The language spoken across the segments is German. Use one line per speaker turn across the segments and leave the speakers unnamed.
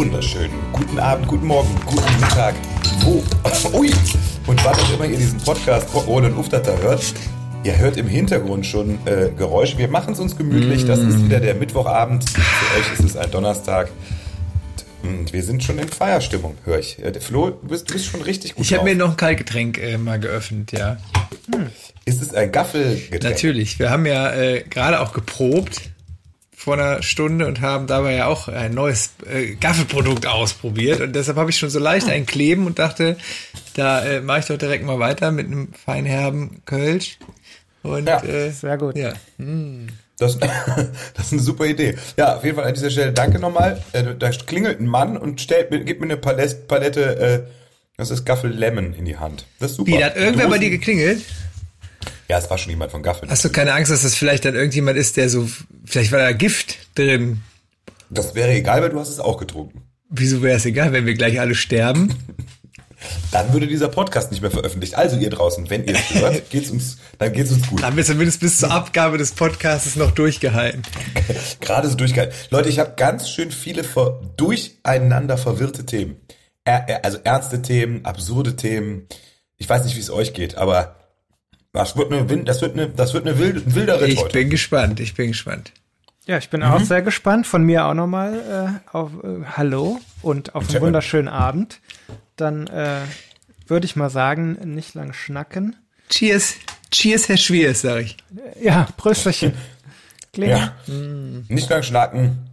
wunderschönen guten Abend, guten Morgen, guten Mittag, wo, ui, und wann auch immer ihr diesen Podcast ohne und Uftater hört. Ihr hört im Hintergrund schon äh, Geräusche. Wir machen es uns gemütlich. Das ist wieder der Mittwochabend. Für euch ist es ein Donnerstag. Und wir sind schon in Feierstimmung, höre ich. Äh, Flo, du bist, du bist schon richtig gut
Ich habe mir noch ein Kaltgetränk äh, mal geöffnet, ja.
Hm. Ist es ein Gaffelgetränk?
Natürlich. Wir haben ja äh, gerade auch geprobt vor einer Stunde und haben dabei ja auch ein neues äh, Gaffelprodukt ausprobiert. Und deshalb habe ich schon so leicht ein Kleben und dachte, da äh, mache ich doch direkt mal weiter mit einem feinherben Kölsch. Und,
ja, äh, sehr gut.
Ja. Hm.
Das, das ist eine super Idee. Ja, auf jeden Fall an dieser Stelle danke nochmal. Äh, da klingelt ein Mann und stellt mir, gibt mir eine Palette, Palette äh, das ist Gaffel Lemon in die Hand. Das ist super.
Wie, da hat irgendwer bei dir geklingelt?
Ja, es war schon jemand von Gaffel.
Hast du keine Angst, dass das vielleicht dann irgendjemand ist, der so, vielleicht war da Gift drin?
Das wäre egal, weil du hast es auch getrunken.
Wieso wäre es egal, wenn wir gleich alle sterben?
dann würde dieser Podcast nicht mehr veröffentlicht. Also ihr draußen, wenn ihr es hört, geht's uns, dann geht's uns gut.
Haben wir zumindest bis zur Abgabe des Podcasts noch durchgehalten.
Gerade so durchgehalten. Leute, ich habe ganz schön viele ver durcheinander verwirrte Themen. Er, also ernste Themen, absurde Themen. Ich weiß nicht, wie es euch geht, aber das wird eine, das wird eine, das wird eine wilde, ein wilder Ritt
Ich
heute.
bin gespannt, ich bin gespannt.
Ja, ich bin mhm. auch sehr gespannt. Von mir auch nochmal äh, auf äh, Hallo und auf einen wunderschönen Abend. Dann äh, würde ich mal sagen, nicht lang schnacken.
Cheers. Cheers, Herr Schwieres, sag ich.
Ja, Prösterchen.
ja. Mm. Nicht lang schnacken.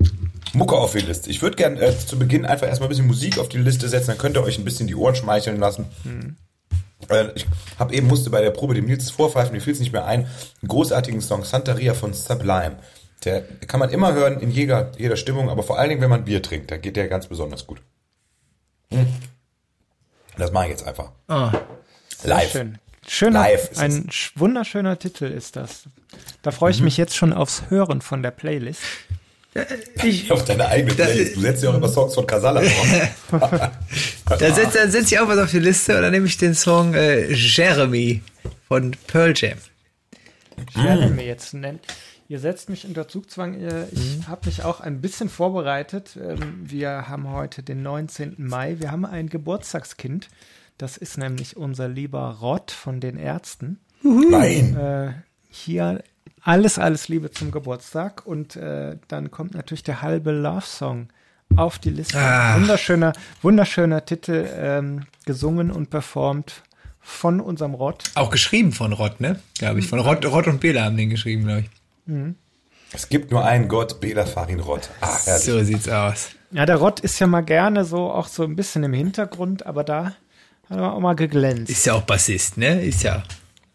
Mucke auf die Liste. Ich würde gerne äh, zu Beginn einfach erstmal ein bisschen Musik auf die Liste setzen, dann könnt ihr euch ein bisschen die Ohren schmeicheln lassen. Mhm. Ich habe eben musste bei der Probe dem Nils vorpfeifen, mir fiel es nicht mehr ein, einen großartigen Song Santaria von Sublime. Der kann man immer hören in jeder, jeder Stimmung, aber vor allen Dingen, wenn man Bier trinkt, dann geht der ganz besonders gut. Hm. Das mache ich jetzt einfach.
Oh, Live. Schön. Schöner, Live ein wunderschöner Titel ist das. Da freue ich mhm. mich jetzt schon aufs Hören von der Playlist.
Ich, auf deine eigene Playlist. Du setzt ja auch immer Songs von Casala
vor. da setze setz ich auch was auf die Liste und dann nehme ich den Song äh, Jeremy von Pearl Jam.
Jeremy jetzt nennt. Ihr setzt mich unter Zugzwang. Ich mhm. habe mich auch ein bisschen vorbereitet. Ähm, wir haben heute den 19. Mai. Wir haben ein Geburtstagskind. Das ist nämlich unser lieber Rott von den Ärzten.
Nein.
Äh, hier alles, alles Liebe zum Geburtstag. Und äh, dann kommt natürlich der halbe Love Song auf die Liste. Ah. Wunderschöner, wunderschöner Titel, ähm, gesungen und performt von unserem Rott.
Auch geschrieben von Rott, ne? Glaube ich. Von Rott, Rott und Bela haben den geschrieben, glaube ich.
Mhm. Es gibt nur einen Gott, Bela Farin Rott.
Ah, So sieht's aus.
Ja, der Rott ist ja mal gerne so auch so ein bisschen im Hintergrund, aber da hat er auch mal geglänzt.
Ist ja auch Bassist, ne? Ist ja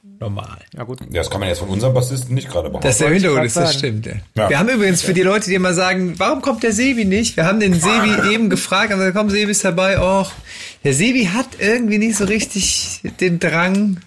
normal.
Ja, gut. Ja, das kann man jetzt von unserem Bassisten nicht gerade
behaupten. Das ist der Hintergrund ist, das stimmt. Ja. Ja. Wir haben übrigens für die Leute, die immer sagen, warum kommt der Sebi nicht? Wir haben den Sebi eben gefragt, aber komm, Sebi ist dabei. Och, der Sebi hat irgendwie nicht so richtig den Drang,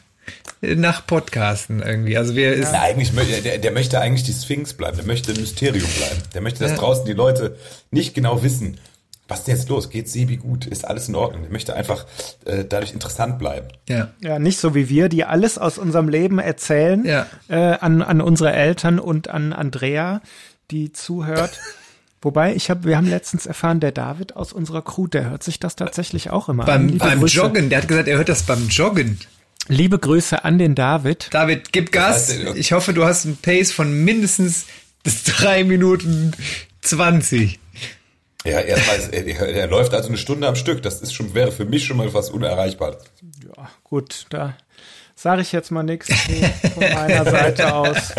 nach Podcasten irgendwie. Also wir
ja. eigentlich der, der möchte eigentlich die Sphinx bleiben, der möchte ein Mysterium bleiben. Der möchte, dass ja. draußen die Leute nicht genau wissen, was ist denn jetzt los? Geht Sebi gut? Ist alles in Ordnung? Der möchte einfach äh, dadurch interessant bleiben.
Ja. ja, nicht so wie wir, die alles aus unserem Leben erzählen ja. äh, an, an unsere Eltern und an Andrea, die zuhört. Wobei, ich habe, wir haben letztens erfahren, der David aus unserer Crew, der hört sich das tatsächlich auch immer
beim, an. Beim Grüße. Joggen, der hat gesagt, er hört das beim Joggen.
Liebe Grüße an den David.
David, gib Gas. Ich hoffe, du hast einen Pace von mindestens bis drei Minuten zwanzig.
Ja, erstmal, er, er, läuft also eine Stunde am Stück. Das ist schon, wäre für mich schon mal was Unerreichbares.
Ja, gut, da sage ich jetzt mal nichts von meiner Seite aus.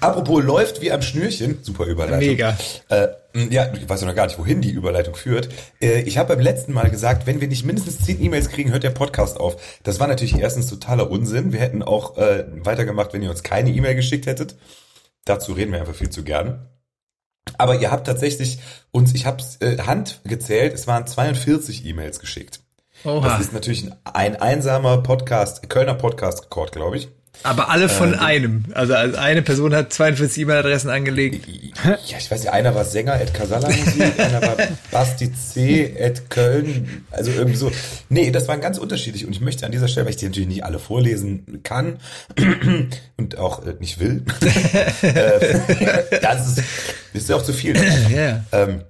Apropos läuft wie am Schnürchen, super Überleitung.
Mega.
Äh, ja, ich weiß noch gar nicht, wohin die Überleitung führt. Äh, ich habe beim letzten Mal gesagt, wenn wir nicht mindestens zehn E-Mails kriegen, hört der Podcast auf. Das war natürlich erstens totaler Unsinn. Wir hätten auch äh, weitergemacht, wenn ihr uns keine E-Mail geschickt hättet. Dazu reden wir einfach viel zu gern. Aber ihr habt tatsächlich uns, ich habe äh, Hand gezählt, es waren 42 E-Mails geschickt. Oha. Das ist natürlich ein, ein einsamer Podcast, Kölner Podcast-Rekord, glaube ich.
Aber alle von ähm, einem. Also eine Person hat 42 E-Mail-Adressen angelegt.
Ja, ich weiß nicht, einer war Sänger at Casala Musik, einer war Basti C at Köln. Also irgendwie so. Nee, das waren ganz unterschiedlich. Und ich möchte an dieser Stelle, weil ich die natürlich nicht alle vorlesen kann und auch äh, nicht will. äh, das ist, ist ja auch zu viel.
Ja.
Ähm,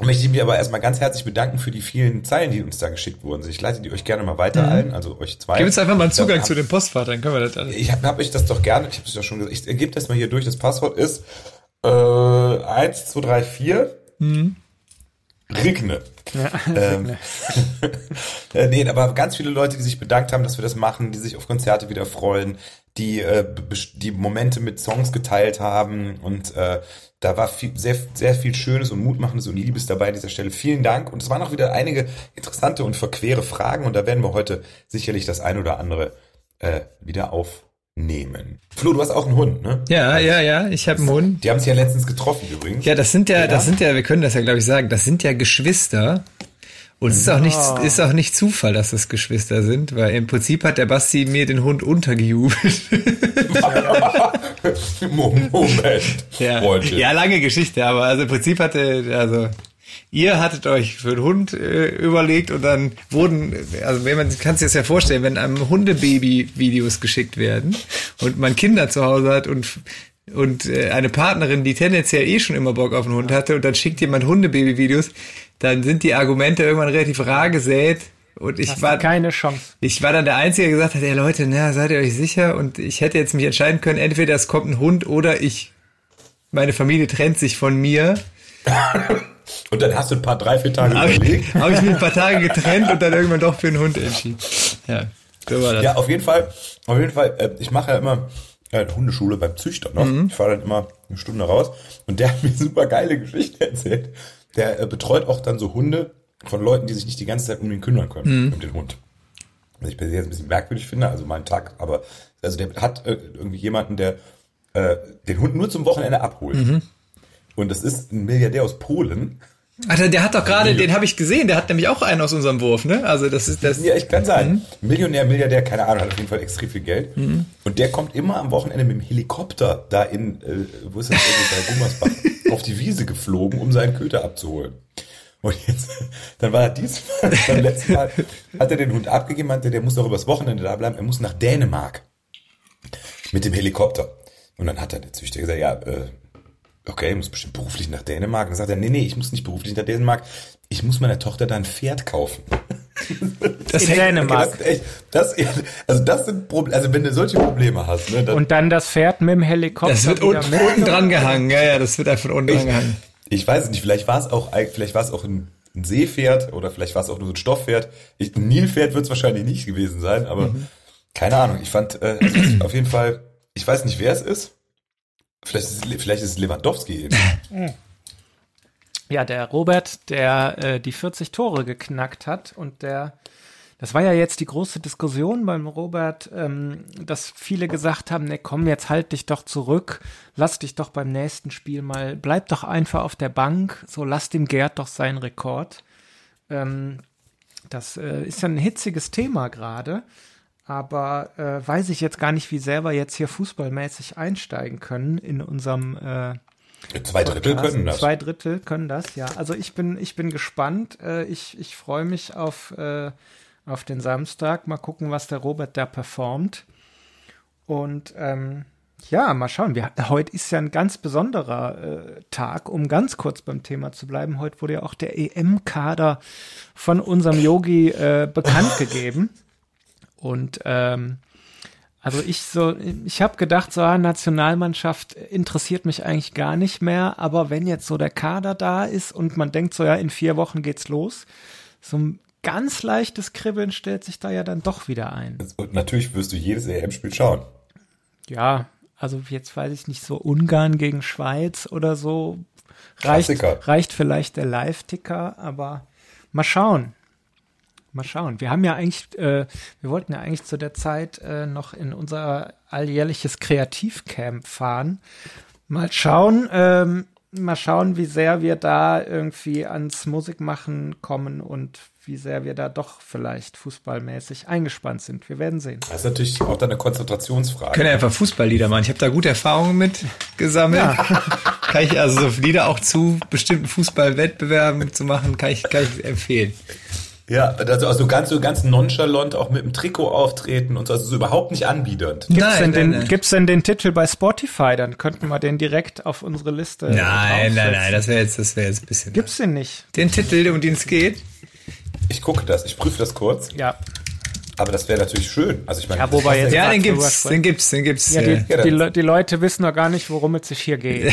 möchte ich mich aber erstmal ganz herzlich bedanken für die vielen Zeilen, die uns da geschickt wurden. Ich leite die euch gerne mal weiter ein, also euch zwei.
Gib uns einfach mal einen Zugang zu dem Postfach, dann können wir das alles.
Ich habe hab euch das doch gerne, ich habe es ja schon gesagt, ich gebe das mal hier durch, das Passwort ist äh, 1, 2, 3, 4. Mhm. Rigne. Ja, ähm, äh, nee, aber ganz viele Leute, die sich bedankt haben, dass wir das machen, die sich auf Konzerte wieder freuen, die äh, die Momente mit Songs geteilt haben und äh, da war viel, sehr, sehr viel Schönes und Mutmachendes und Liebes dabei an dieser Stelle. Vielen Dank. Und es waren auch wieder einige interessante und verquere Fragen und da werden wir heute sicherlich das ein oder andere äh, wieder aufnehmen. Flo, du hast auch einen Hund, ne?
Ja, also, ja, ja, ich habe einen Hund.
Die haben sich ja letztens getroffen übrigens.
Ja, das sind ja, ja, das sind ja, wir können das ja, glaube ich, sagen, das sind ja Geschwister. Und es ist auch nicht, oh. ist auch nicht Zufall, dass das Geschwister sind, weil im Prinzip hat der Basti mir den Hund untergejubelt.
Moment.
Ja. ja, lange Geschichte, aber also im Prinzip hatte, also ihr hattet euch für den Hund äh, überlegt und dann wurden, also wenn man kann sich das ja vorstellen, wenn einem Hundebaby Videos geschickt werden und man Kinder zu Hause hat und und äh, eine Partnerin, die tendenziell eh schon immer Bock auf einen Hund hatte und dann schickt jemand Hundebaby-Videos, dann sind die Argumente irgendwann relativ rar gesät. Und ich war
keine Chance.
Ich war dann der Einzige, der gesagt hat, ja Leute, na, seid ihr euch sicher? Und ich hätte jetzt mich entscheiden können, entweder es kommt ein Hund oder ich, meine Familie trennt sich von mir.
Und dann hast du ein paar, drei, vier Tage
hab überlegt. Habe ich mich ein paar Tage getrennt und dann irgendwann doch für einen Hund entschieden.
Ja, so war das. Ja, auf jeden Fall, auf jeden Fall, äh, ich mache ja immer äh, Hundeschule beim Züchter noch. Mhm. Ich fahre dann immer eine Stunde raus und der hat mir super geile Geschichte erzählt. Der äh, betreut auch dann so Hunde von Leuten, die sich nicht die ganze Zeit um ihn kümmern können, mhm. um den Hund. Was ich per se jetzt ein bisschen merkwürdig finde, also mein Tag, aber also der hat äh, irgendwie jemanden, der äh, den Hund nur zum Wochenende abholt. Mhm. Und das ist ein Milliardär aus Polen.
Alter, der hat doch gerade, den habe ich gesehen, der hat nämlich auch einen aus unserem Wurf, ne? Also das ist das.
Ja, ich kann sagen, mhm. Millionär, Milliardär, keine Ahnung, hat auf jeden Fall extrem viel Geld. Mhm. Und der kommt immer am Wochenende mit dem Helikopter da in, äh, wo ist das, bei Gummersbach, auf die Wiese geflogen, um seinen Köter abzuholen. Und jetzt, dann war er diesmal, beim letzten Mal, hat er den Hund abgegeben, meinte, der muss doch übers Wochenende da bleiben, er muss nach Dänemark. Mit dem Helikopter. Und dann hat er der Züchter gesagt, ja, äh, okay, muss bestimmt beruflich nach Dänemark. Und dann sagt er, nee, nee, ich muss nicht beruflich nach Dänemark. Ich muss meiner Tochter da ein Pferd kaufen.
Das in Dänemark.
Das, echt, das, also das sind Probleme, also wenn du solche Probleme hast. Ne,
dann, und dann das Pferd mit dem Helikopter.
Das wird unten, unten dran gehangen, ja, ja, das wird einfach unten dran gehangen.
Ich weiß es nicht, vielleicht war es auch, vielleicht war es auch ein, ein Seepferd oder vielleicht war es auch nur so ein Stofppferd. Ich, ein Nilpferd wird es wahrscheinlich nicht gewesen sein, aber mhm. keine Ahnung. Ich fand äh, also auf jeden Fall, ich weiß nicht, wer es ist. Vielleicht ist, vielleicht ist es Lewandowski eben.
Ja, der Robert, der äh, die 40 Tore geknackt hat und der, das war ja jetzt die große Diskussion beim Robert, ähm, dass viele gesagt haben, ne komm, jetzt halt dich doch zurück, lass dich doch beim nächsten Spiel mal, bleib doch einfach auf der Bank, so lass dem Gerd doch seinen Rekord. Ähm, das äh, ist ja ein hitziges Thema gerade aber äh, weiß ich jetzt gar nicht, wie wir jetzt hier fußballmäßig einsteigen können in unserem äh,
Zwei Drittel Podcast. können das.
Zwei Drittel können das, ja. Also ich bin, ich bin gespannt. Äh, ich ich freue mich auf, äh, auf den Samstag. Mal gucken, was der Robert da performt. Und ähm, ja, mal schauen. Wir, heute ist ja ein ganz besonderer äh, Tag, um ganz kurz beim Thema zu bleiben. Heute wurde ja auch der EM-Kader von unserem Yogi äh, bekannt gegeben. Und ähm, also ich so, ich habe gedacht, so ah, Nationalmannschaft interessiert mich eigentlich gar nicht mehr, aber wenn jetzt so der Kader da ist und man denkt so, ja, in vier Wochen geht's los, so ein ganz leichtes Kribbeln stellt sich da ja dann doch wieder ein.
Und natürlich wirst du jedes EM-Spiel schauen.
Ja, also jetzt weiß ich nicht, so Ungarn gegen Schweiz oder so. Reicht, reicht vielleicht der Live-Ticker, aber mal schauen. Mal schauen. Wir haben ja eigentlich, äh, wir wollten ja eigentlich zu der Zeit äh, noch in unser alljährliches Kreativcamp fahren. Mal schauen, ähm, mal schauen, wie sehr wir da irgendwie ans Musikmachen kommen und wie sehr wir da doch vielleicht fußballmäßig eingespannt sind. Wir werden sehen.
Das ist natürlich auch dann eine Konzentrationsfrage.
Können ja einfach Fußballlieder machen. Ich habe da gute Erfahrungen mit gesammelt. Ja. kann ich also so Lieder auch zu bestimmten Fußballwettbewerben zu machen, kann ich, kann ich empfehlen.
Ja, also, also ganz so ganz nonchalant auch mit dem Trikot auftreten und so, also so überhaupt nicht anbiedernd.
Gibt's,
Nein,
denn,
nein,
den,
nein.
gibt's denn den Titel bei Spotify? Dann könnten wir den direkt auf unsere Liste
Nein, nein, nein, das wäre jetzt, das wäre jetzt ein bisschen.
Gibt's den nicht?
den Titel, um den es geht?
Ich gucke das, ich prüfe das kurz,
Ja.
Aber das wäre natürlich schön. Also ich meine,
Ja, wobei jetzt-
Ja, den gibt's, den gibt's, den gibt's.
Ja, die,
Ja,
die, Le- die Leute wissen noch gar nicht, worum es sich hier geht.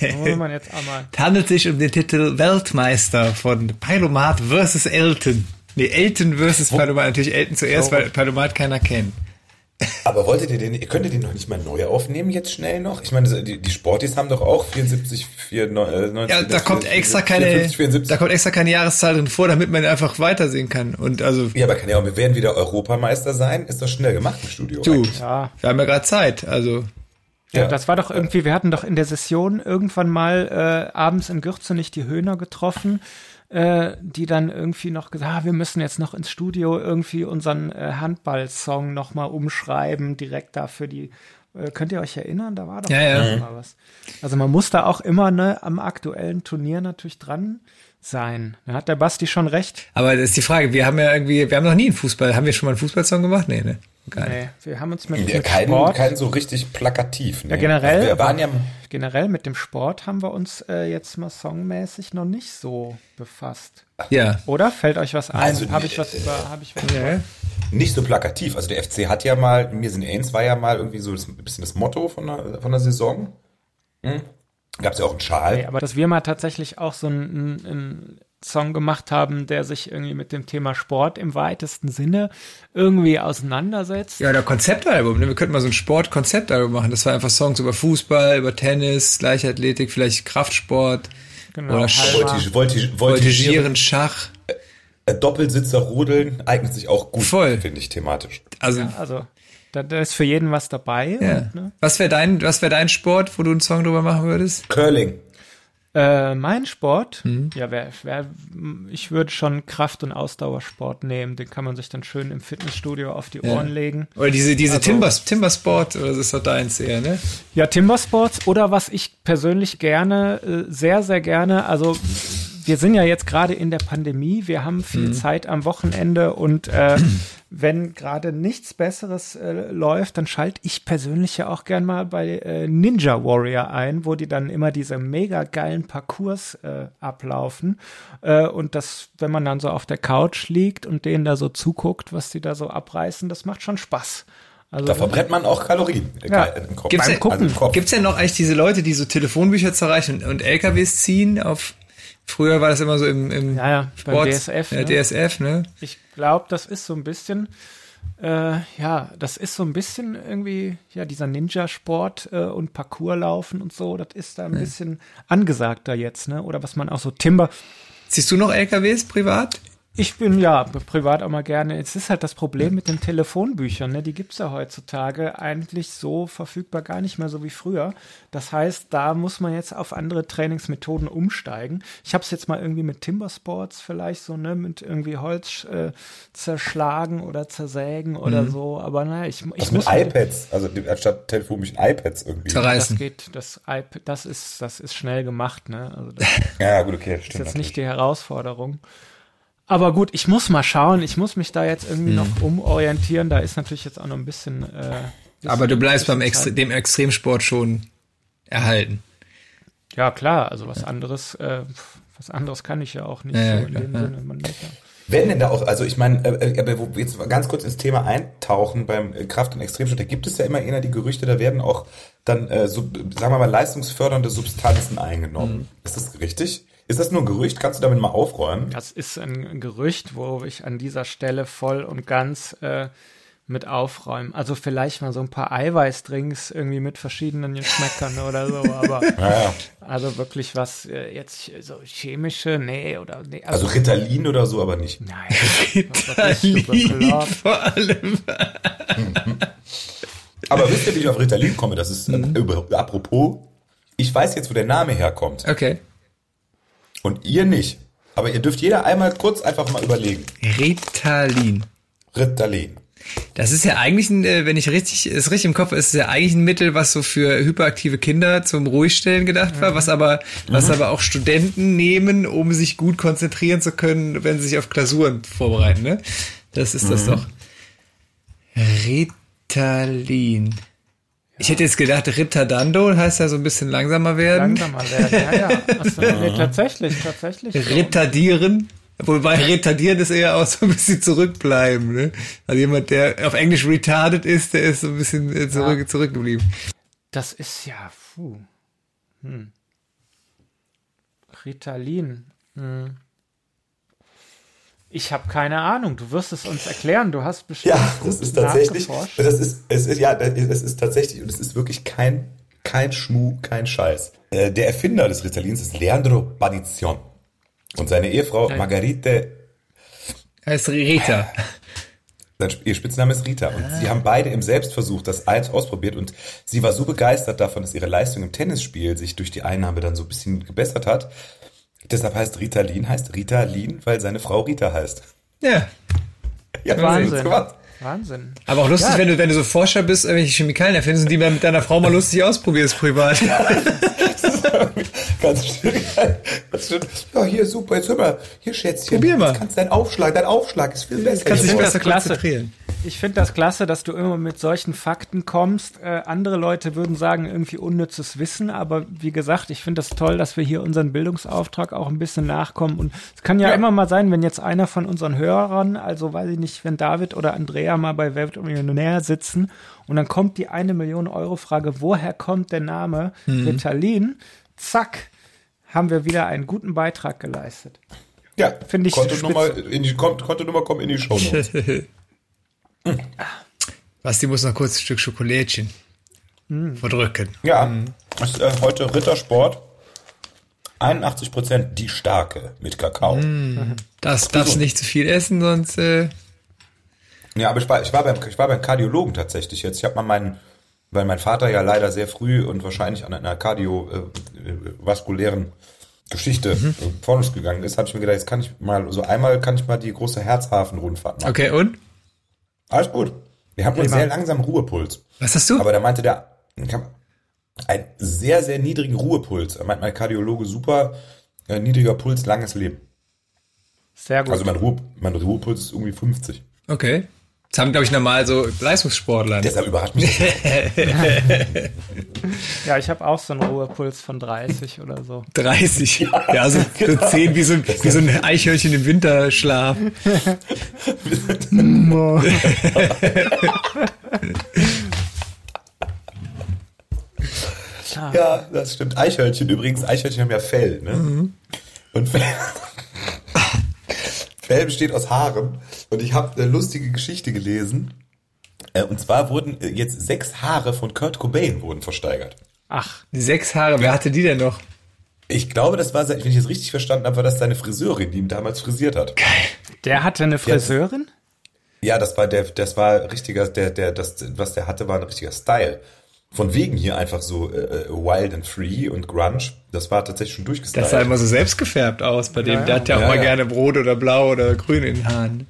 Man jetzt einmal.
Es handelt sich um den Titel Weltmeister von Pyromat versus Elton. Nee, Elton versus Pyromat. Natürlich Elton zuerst, weil Pyromat keiner kennt.
Aber wolltet ihr den, ihr könntet den noch nicht mal neu aufnehmen jetzt schnell noch? Ich meine, das- die, die Sportis haben doch auch 74, 4, 90,
Ja, da kommt extra keine,
54, 74.
da kommt extra keine Jahreszahl drin vor, damit man einfach weitersehen kann. Und also,
ja, aber kann ja auch, wir werden wieder Europameister sein. Ist doch schnell gemacht im Studio.
du.
Ja.
wir haben ja gerade Zeit. Also,
Ja,
Ja.
das war doch irgendwie, wir hatten doch in der Session irgendwann mal äh, abends in Gürzenich die Höhner getroffen, äh, die dann irgendwie noch gesagt, ah, wir müssen jetzt noch ins Studio irgendwie unseren äh, Handball-Song nochmal umschreiben, direkt da für die. Äh, könnt ihr euch erinnern? Da war doch
Ja, ja.
mal was. Also man muss da auch immer ne, am aktuellen Turnier natürlich dran sein. Da hat der Basti schon recht.
aber das ist die Frage, wir haben ja irgendwie, wir haben noch nie einen Fußball. Haben wir schon mal einen Fußballsong gemacht? Nee, ne? Geil.
Nee, wir haben uns mit,
Ja,
mit
kein,
Sport,
kein so richtig plakativ. Ne?
Ja, generell,
Also wir waren ja,
generell mit dem Sport haben wir uns äh, jetzt mal songmäßig noch nicht so befasst.
Ja.
Oder? Fällt euch was ein?
Also,
habe ich was über, habe ich was
ja.
nicht so plakativ. Also der FC hat ja mal, mir sind Ains war ja mal irgendwie so das, ein bisschen das Motto von der, von der Saison. Hm? Gab es ja auch einen Schal.
Nee, aber dass wir mal tatsächlich auch so einen, einen Song gemacht haben, der sich irgendwie mit dem Thema Sport im weitesten Sinne irgendwie auseinandersetzt.
Ja, oder Konzeptalbum. Ne? Wir könnten mal so ein Sport-Konzeptalbum machen. Das war einfach Songs über Fußball, über Tennis, Leichtathletik, vielleicht Kraftsport
Genau,
oder.
Voltig, voltig, voltigieren,
Voltigieren, Schach.
Doppelsitzer rodeln eignet sich auch gut,
Voll.
finde ich, thematisch.
Also,
Ja, also da, da ist für jeden was dabei.
ja.
Und, ne?
Was wäre dein, was wäre dein Sport, wo du einen Song drüber machen würdest?
Curling.
Äh, mein Sport,
Mhm.
ja, wär, wär, ich würde schon Kraft- und Ausdauersport nehmen. Den kann man sich dann schön im Fitnessstudio auf die Ohren legen.
Oder diese, diese
Also-
Timbers, Timbersport, oder das ist doch deins eher, ne?
Ja, Timbersports oder was ich persönlich gerne, äh, sehr, sehr gerne, also wir sind ja jetzt gerade in der Pandemie, wir haben viel Zeit am Wochenende und äh, wenn gerade nichts Besseres äh, läuft, dann schalte ich persönlich ja auch gern mal bei äh, Ninja Warrior ein, wo die dann immer diese mega geilen Parcours äh, ablaufen äh, und das, wenn man dann so auf der Couch liegt und denen da so zuguckt, was die da so abreißen, das macht schon Spaß. Also,
Da verbrennt man auch Kalorien
Ja.
im Kopf.
Gibt's denn,
Gucken.
Also im Kopf.
Gibt's denn noch eigentlich diese Leute, die so Telefonbücher zerreichen und, und LKWs ziehen auf, früher war das immer so im, im
Ja, ja,
Sport,
DSF,
Ja,
ne?
DSF, ne?
Ich glaube, das ist so ein bisschen, äh, ja, das ist so ein bisschen irgendwie, ja, dieser Ninja-Sport äh, und Parcourslaufen und so, das ist da ein bisschen angesagter jetzt, ne? Oder was man auch so Timber.
Siehst du noch LKWs privat?
Ich bin ja privat auch mal gerne. Es ist halt das Problem mit den Telefonbüchern, ne? Die gibt's ja heutzutage eigentlich so verfügbar gar nicht mehr so wie früher. Das heißt, da muss man jetzt auf andere Trainingsmethoden umsteigen. Ich habe es jetzt mal irgendwie mit Timbersports vielleicht so, ne, mit irgendwie Holz äh, zerschlagen oder zersägen oder
Mhm.
so. Aber naja, ich, ich
Also
muss
mit
halt-
iPads, also anstatt Telefonbüchern iPads irgendwie.
Zerreißen.
Das geht, das iPad, das ist, das ist schnell gemacht, ne? Also das
Ja, gut, okay,
ist
stimmt.
jetzt nicht die Herausforderung. Aber gut, ich muss mal schauen. Ich muss mich da jetzt irgendwie
Mhm.
noch umorientieren. Da ist natürlich jetzt auch noch ein bisschen. Äh, bisschen
Aber du bleibst beim Extre dem Extremsport schon erhalten.
Ja, klar. Also was anderes, äh, was anderes kann ich ja auch nicht
Ja, ja,
so in
klar,
dem
ja.
Sinne. Man ja.
Werden denn da auch, also ich meine, äh, aber wo wir jetzt mal ganz kurz ins Thema eintauchen beim äh, Kraft- und Extremsport, da gibt es ja immer eher die Gerüchte, da werden auch dann, äh, so, sagen wir mal, leistungsfördernde Substanzen eingenommen.
Mhm.
Ist das richtig? Ist das nur ein Gerücht? Kannst du damit mal aufräumen?
Das ist ein Gerücht, wo ich an dieser Stelle voll und ganz äh, mit aufräumen. Also vielleicht mal so ein paar Eiweißdrinks irgendwie mit verschiedenen Geschmäckern oder so, aber
Ja,
also wirklich was äh, jetzt so chemische, nee, oder nee.
also Ritalin oder so, aber nicht.
nein, bekloppt.
vor allem.
Aber wisst ihr, wie ich auf Ritalin komme? Das ist, äh,
Mhm.
über, apropos, ich weiß jetzt, wo der Name herkommt.
Okay.
Und ihr nicht. Aber ihr dürft jeder einmal kurz einfach mal überlegen.
Ritalin.
Ritalin.
Das ist ja eigentlich, ein, äh, wenn ich richtig, ist richtig im Kopf, ist es ja eigentlich ein Mittel, was so für hyperaktive Kinder zum Ruhigstellen gedacht war, was aber, was aber auch Studenten nehmen, um sich gut konzentrieren zu können, wenn sie sich auf Klausuren vorbereiten, ne? Das ist das doch. Ritalin. Ich hätte jetzt gedacht, Ritardando heißt ja so ein bisschen langsamer werden.
Langsamer werden, ja, ja. Nee, tatsächlich, tatsächlich.
Retardieren. Wobei retardieren ist eher auch so ein bisschen zurückbleiben. Ne? Also jemand, der auf Englisch retarded ist, der ist so ein bisschen äh, zurück, zurückgeblieben.
Das ist ja, puh. Hm. Ritalin. Hm. Ich habe keine Ahnung. Du wirst es uns erklären. Du hast bestimmt
Ja, das ist tatsächlich, das ist, es ist, ja, es ist tatsächlich, und es ist wirklich kein, kein Schmuh, kein Scheiß. Äh, Der Erfinder des Ritalins ist Leandro Badizion. Und seine Ehefrau Margarite,
Heißt Rita.
sein Sp- ihr Spitzname ist Rita. Und sie haben beide im Selbstversuch das eins ausprobiert und sie war so begeistert davon, dass ihre Leistung im Tennisspiel sich durch die Einnahme dann so ein bisschen gebessert hat. Deshalb heißt Ritalin, heißt Ritalin, weil seine Frau Rita heißt.
Ja.
Ja,
Wahnsinn. Wahnsinn.
Aber auch lustig,
Ja.
wenn du, wenn du so Forscher bist, irgendwelche Chemikalien erfindest und die mal mit deiner Frau mal lustig ausprobierst privat.
Ganz schön. Ganz schön. Ja, hier, super, jetzt hör mal. Hier, Schätzchen.
Probier mal.
Jetzt kannst dein Aufschlag, dein Aufschlag ist viel besser.
Kannst dich
finde
besser
das klasse.
konzentrieren.
Ich finde das klasse, dass du immer mit solchen Fakten kommst. Äh, andere Leute würden sagen, irgendwie unnützes Wissen, aber wie gesagt, ich finde das toll, dass wir hier unseren Bildungsauftrag auch ein bisschen nachkommen. Und es kann ja,
Ja.
immer mal sein, wenn jetzt einer von unseren Hörern, also weiß ich nicht, wenn David oder Andrea mal bei Weltmillionär sitzen und dann kommt die eine Million Euro Frage, woher kommt der Name Ritalin? Zack, haben wir wieder einen guten Beitrag geleistet.
Ja,
Finde ich
Kontonummer, in die, Kontonummer kommt in die Show.
Basti muss noch kurz ein Stück Schokolädchen verdrücken.
Ja, das ist, äh, heute Rittersport. 81% die starke mit Kakao.
Das darfst du nicht zu viel essen, sonst äh,
Ja, aber ich war, ich war beim, ich war beim Kardiologen tatsächlich jetzt. Ich habe mal meinen, weil mein Vater ja leider sehr früh und wahrscheinlich an einer kardiovaskulären Geschichte äh, vor uns gegangen ist, habe ich mir gedacht, jetzt kann ich mal, so einmal kann ich mal die große Herzhafen-Rundfahrt machen.
okay, und?
Alles gut. Wir haben einen sehr langsamen Ruhepuls.
Was hast du?
Aber da meinte der, ich einen sehr, sehr niedrigen Ruhepuls. Er meint mein Kardiologe, super, äh, niedriger Puls, langes Leben.
Sehr gut.
Also mein, Ruhe, mein Ruhepuls ist irgendwie 50.
Okay. Das haben, glaube ich, normal so Leistungssportler.
Deshalb überrascht mich das.
ja, ich habe auch so einen Ruhepuls von 30 oder so.
30. Ja, so, so 10 wie so, ein, wie so ein Eichhörnchen im Winterschlaf.
Ja, das stimmt. Eichhörnchen übrigens. Eichhörnchen haben ja Fell, ne? Und Fell, Fell besteht aus Haaren. Und ich habe eine lustige Geschichte gelesen. Äh, Und zwar wurden äh, jetzt sechs Haare von Kurt Cobain wurden versteigert.
Ach,
Die sechs Haare, wer hatte die denn noch?
Ich glaube, das war, wenn ich es richtig verstanden habe, war das seine Friseurin, die ihn damals frisiert hat.
der hatte eine Friseurin?
Ja, das war der, das war richtiger, der, der, das, was der hatte, war ein richtiger Style. Von wegen hier einfach so äh, äh, wild and free und grunge. Das war tatsächlich schon durchgestylt.
Das sah immer so selbstgefärbt aus bei dem.
Ja,
Der hat ja auch
ja,
mal
ja.
gerne Rot oder Blau oder Grün in den Haaren.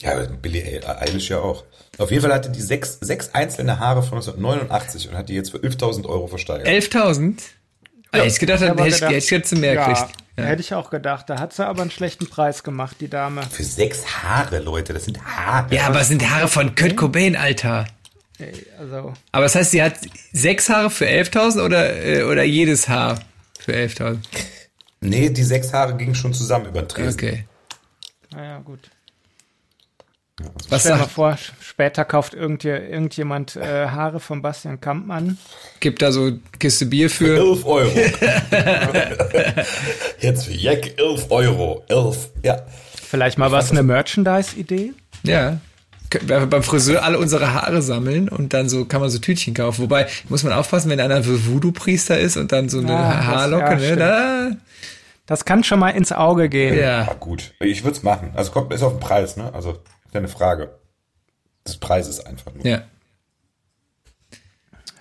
Ja, Billie Eilish ja auch. Auf jeden Fall hatte die sechs, sechs einzelne Haare von 1989 und hat die jetzt für 11.000 Euro versteigert.
11.000? Ah, hätte ich gedacht, hätte ich,
gedacht-
hätte ich jetzt mehr
ja.
Ja.
hätte ich auch gedacht. Da hat sie aber einen schlechten Preis gemacht, die Dame.
Für sechs Haare, Leute, das sind Haare.
ja, aber es sind Haare von Kurt Cobain, Alter.
Also,
Aber das heißt, sie hat sechs Haare für 11.000 oder, äh, oder jedes Haar für 11.000?
Nee, die sechs Haare gingen schon zusammen über den Tresen.
Okay.
naja, gut.
Was
Stell dir mal vor, später kauft irgendje, irgendjemand äh, Haare von Bastian Kampmann.
gibt da so Kiste Bier für
11 Euro. Jetzt für Jack 11 Euro. 11, ja.
Vielleicht mal was, eine Merchandise-Idee?
Ja. Beim Friseur alle unsere Haare sammeln und dann so kann man so Tütchen kaufen. Wobei, muss man aufpassen, wenn einer so Voodoo-Priester ist und dann so eine
Ja, das-
Haarlocke,
ja,
ne? Da,
Das kann schon mal ins Auge gehen.
Ja,
ja.
gut. Ich würde es machen. Also kommt, ist auf den Preis, ne? Also, ist ja eine Frage. Das Preis ist einfach nur.
Ja.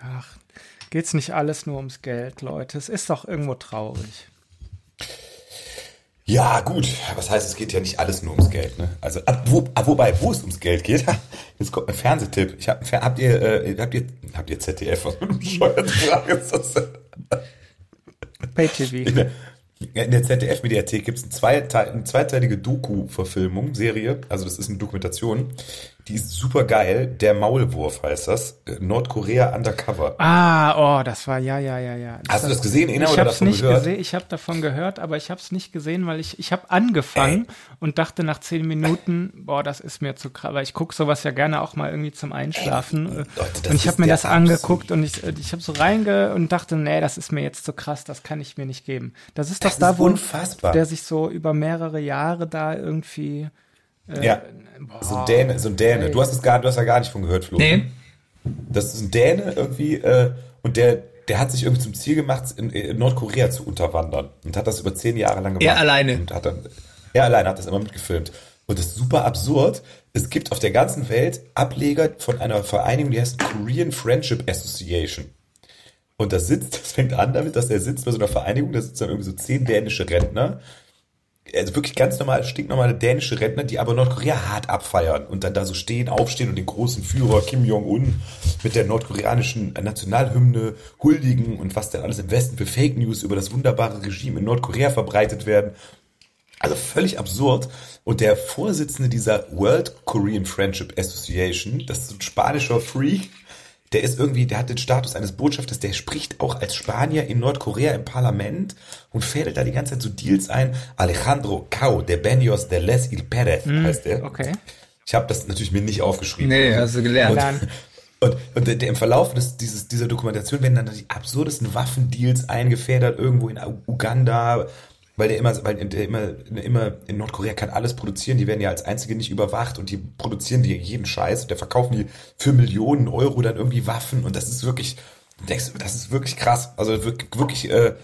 Ach, geht's nicht alles nur ums Geld, Leute? Es ist doch irgendwo traurig.
Ja, gut. Was heißt, es geht ja nicht alles nur ums Geld, ne? Also, ab, wo, ab, wobei, wo es ums Geld geht, Jetzt kommt ein Fernsehtipp. Ich hab, habt ihr, äh, habt ihr, habt ihr ZDF? Was für eine bescheuerte Frage ist das denn?
Pay-TV.
In der ZDF-Mediathek gibt es eine, zweite, eine zweiteilige Doku-Verfilmung, Serie, also das ist eine Dokumentation, die ist super geil. Der Maulwurf heißt das. Nordkorea Undercover.
Ah, oh, das war, ja, ja, ja, ja.
Das Hast du das gesehen,
Ina, ich oder davon nicht gehört? Gesehen, ich habe davon gehört, aber ich habe es nicht gesehen, weil ich, ich habe angefangen Ey. und dachte nach zehn Minuten, boah, das ist mir zu krass, weil ich gucke sowas ja gerne auch mal irgendwie zum Einschlafen. Ey, Leute, und ich habe mir das angeguckt und ich, ich habe so reinge und dachte, nee, das ist mir jetzt zu krass, das kann ich mir nicht geben. Das ist das doch da, wo unfassbar. der sich so über mehrere Jahre da irgendwie
äh, ja. Boah, so ein Däne, so ein Däne. Du hast es gar, du hast ja gar nicht von gehört, Flo. Nee. Das ist ein Däne irgendwie, äh, und der, der hat sich irgendwie zum Ziel gemacht, in, in, Nordkorea zu unterwandern und hat das über zehn Jahre lang
gemacht. Er alleine.
Und hat dann, er alleine hat das immer mitgefilmt. Und das ist super absurd. Es gibt auf der ganzen Welt Ableger von einer Vereinigung, die heißt Korean Friendship Association. Und da sitzt, das fängt an damit, dass er sitzt bei so einer Vereinigung, da sitzen dann irgendwie so zehn dänische Rentner also wirklich ganz normal, stinknormale dänische Rentner, die aber Nordkorea hart abfeiern und dann da so stehen, aufstehen und den großen Führer Kim Jong-un mit der nordkoreanischen Nationalhymne huldigen und was denn alles im Westen für Fake News über das wunderbare Regime in Nordkorea verbreitet werden. Also völlig absurd. Und der Vorsitzende dieser World Korean Friendship Association, das ist ein spanischer Freak, der ist irgendwie, der hat den Status eines Botschafters, der spricht auch als Spanier in Nordkorea im Parlament und fädelt da die ganze Zeit so Deals ein. Alejandro Cao de Benios de Les Il Perez mm, heißt der.
Okay.
Ich habe das natürlich mir nicht aufgeschrieben.
Nee, hast du gelernt.
Und, und, und der, der, im Verlauf des, dieses, dieser Dokumentation werden dann die absurdesten Waffendeals eingefädert, irgendwo in Uganda, weil der immer, weil der immer, immer in Nordkorea kann alles produzieren, die werden ja als einzige nicht überwacht und die produzieren die jeden Scheiß und der verkaufen die für Millionen Euro dann irgendwie Waffen und das ist wirklich, das ist wirklich krass. Also wirklich, wirklich äh,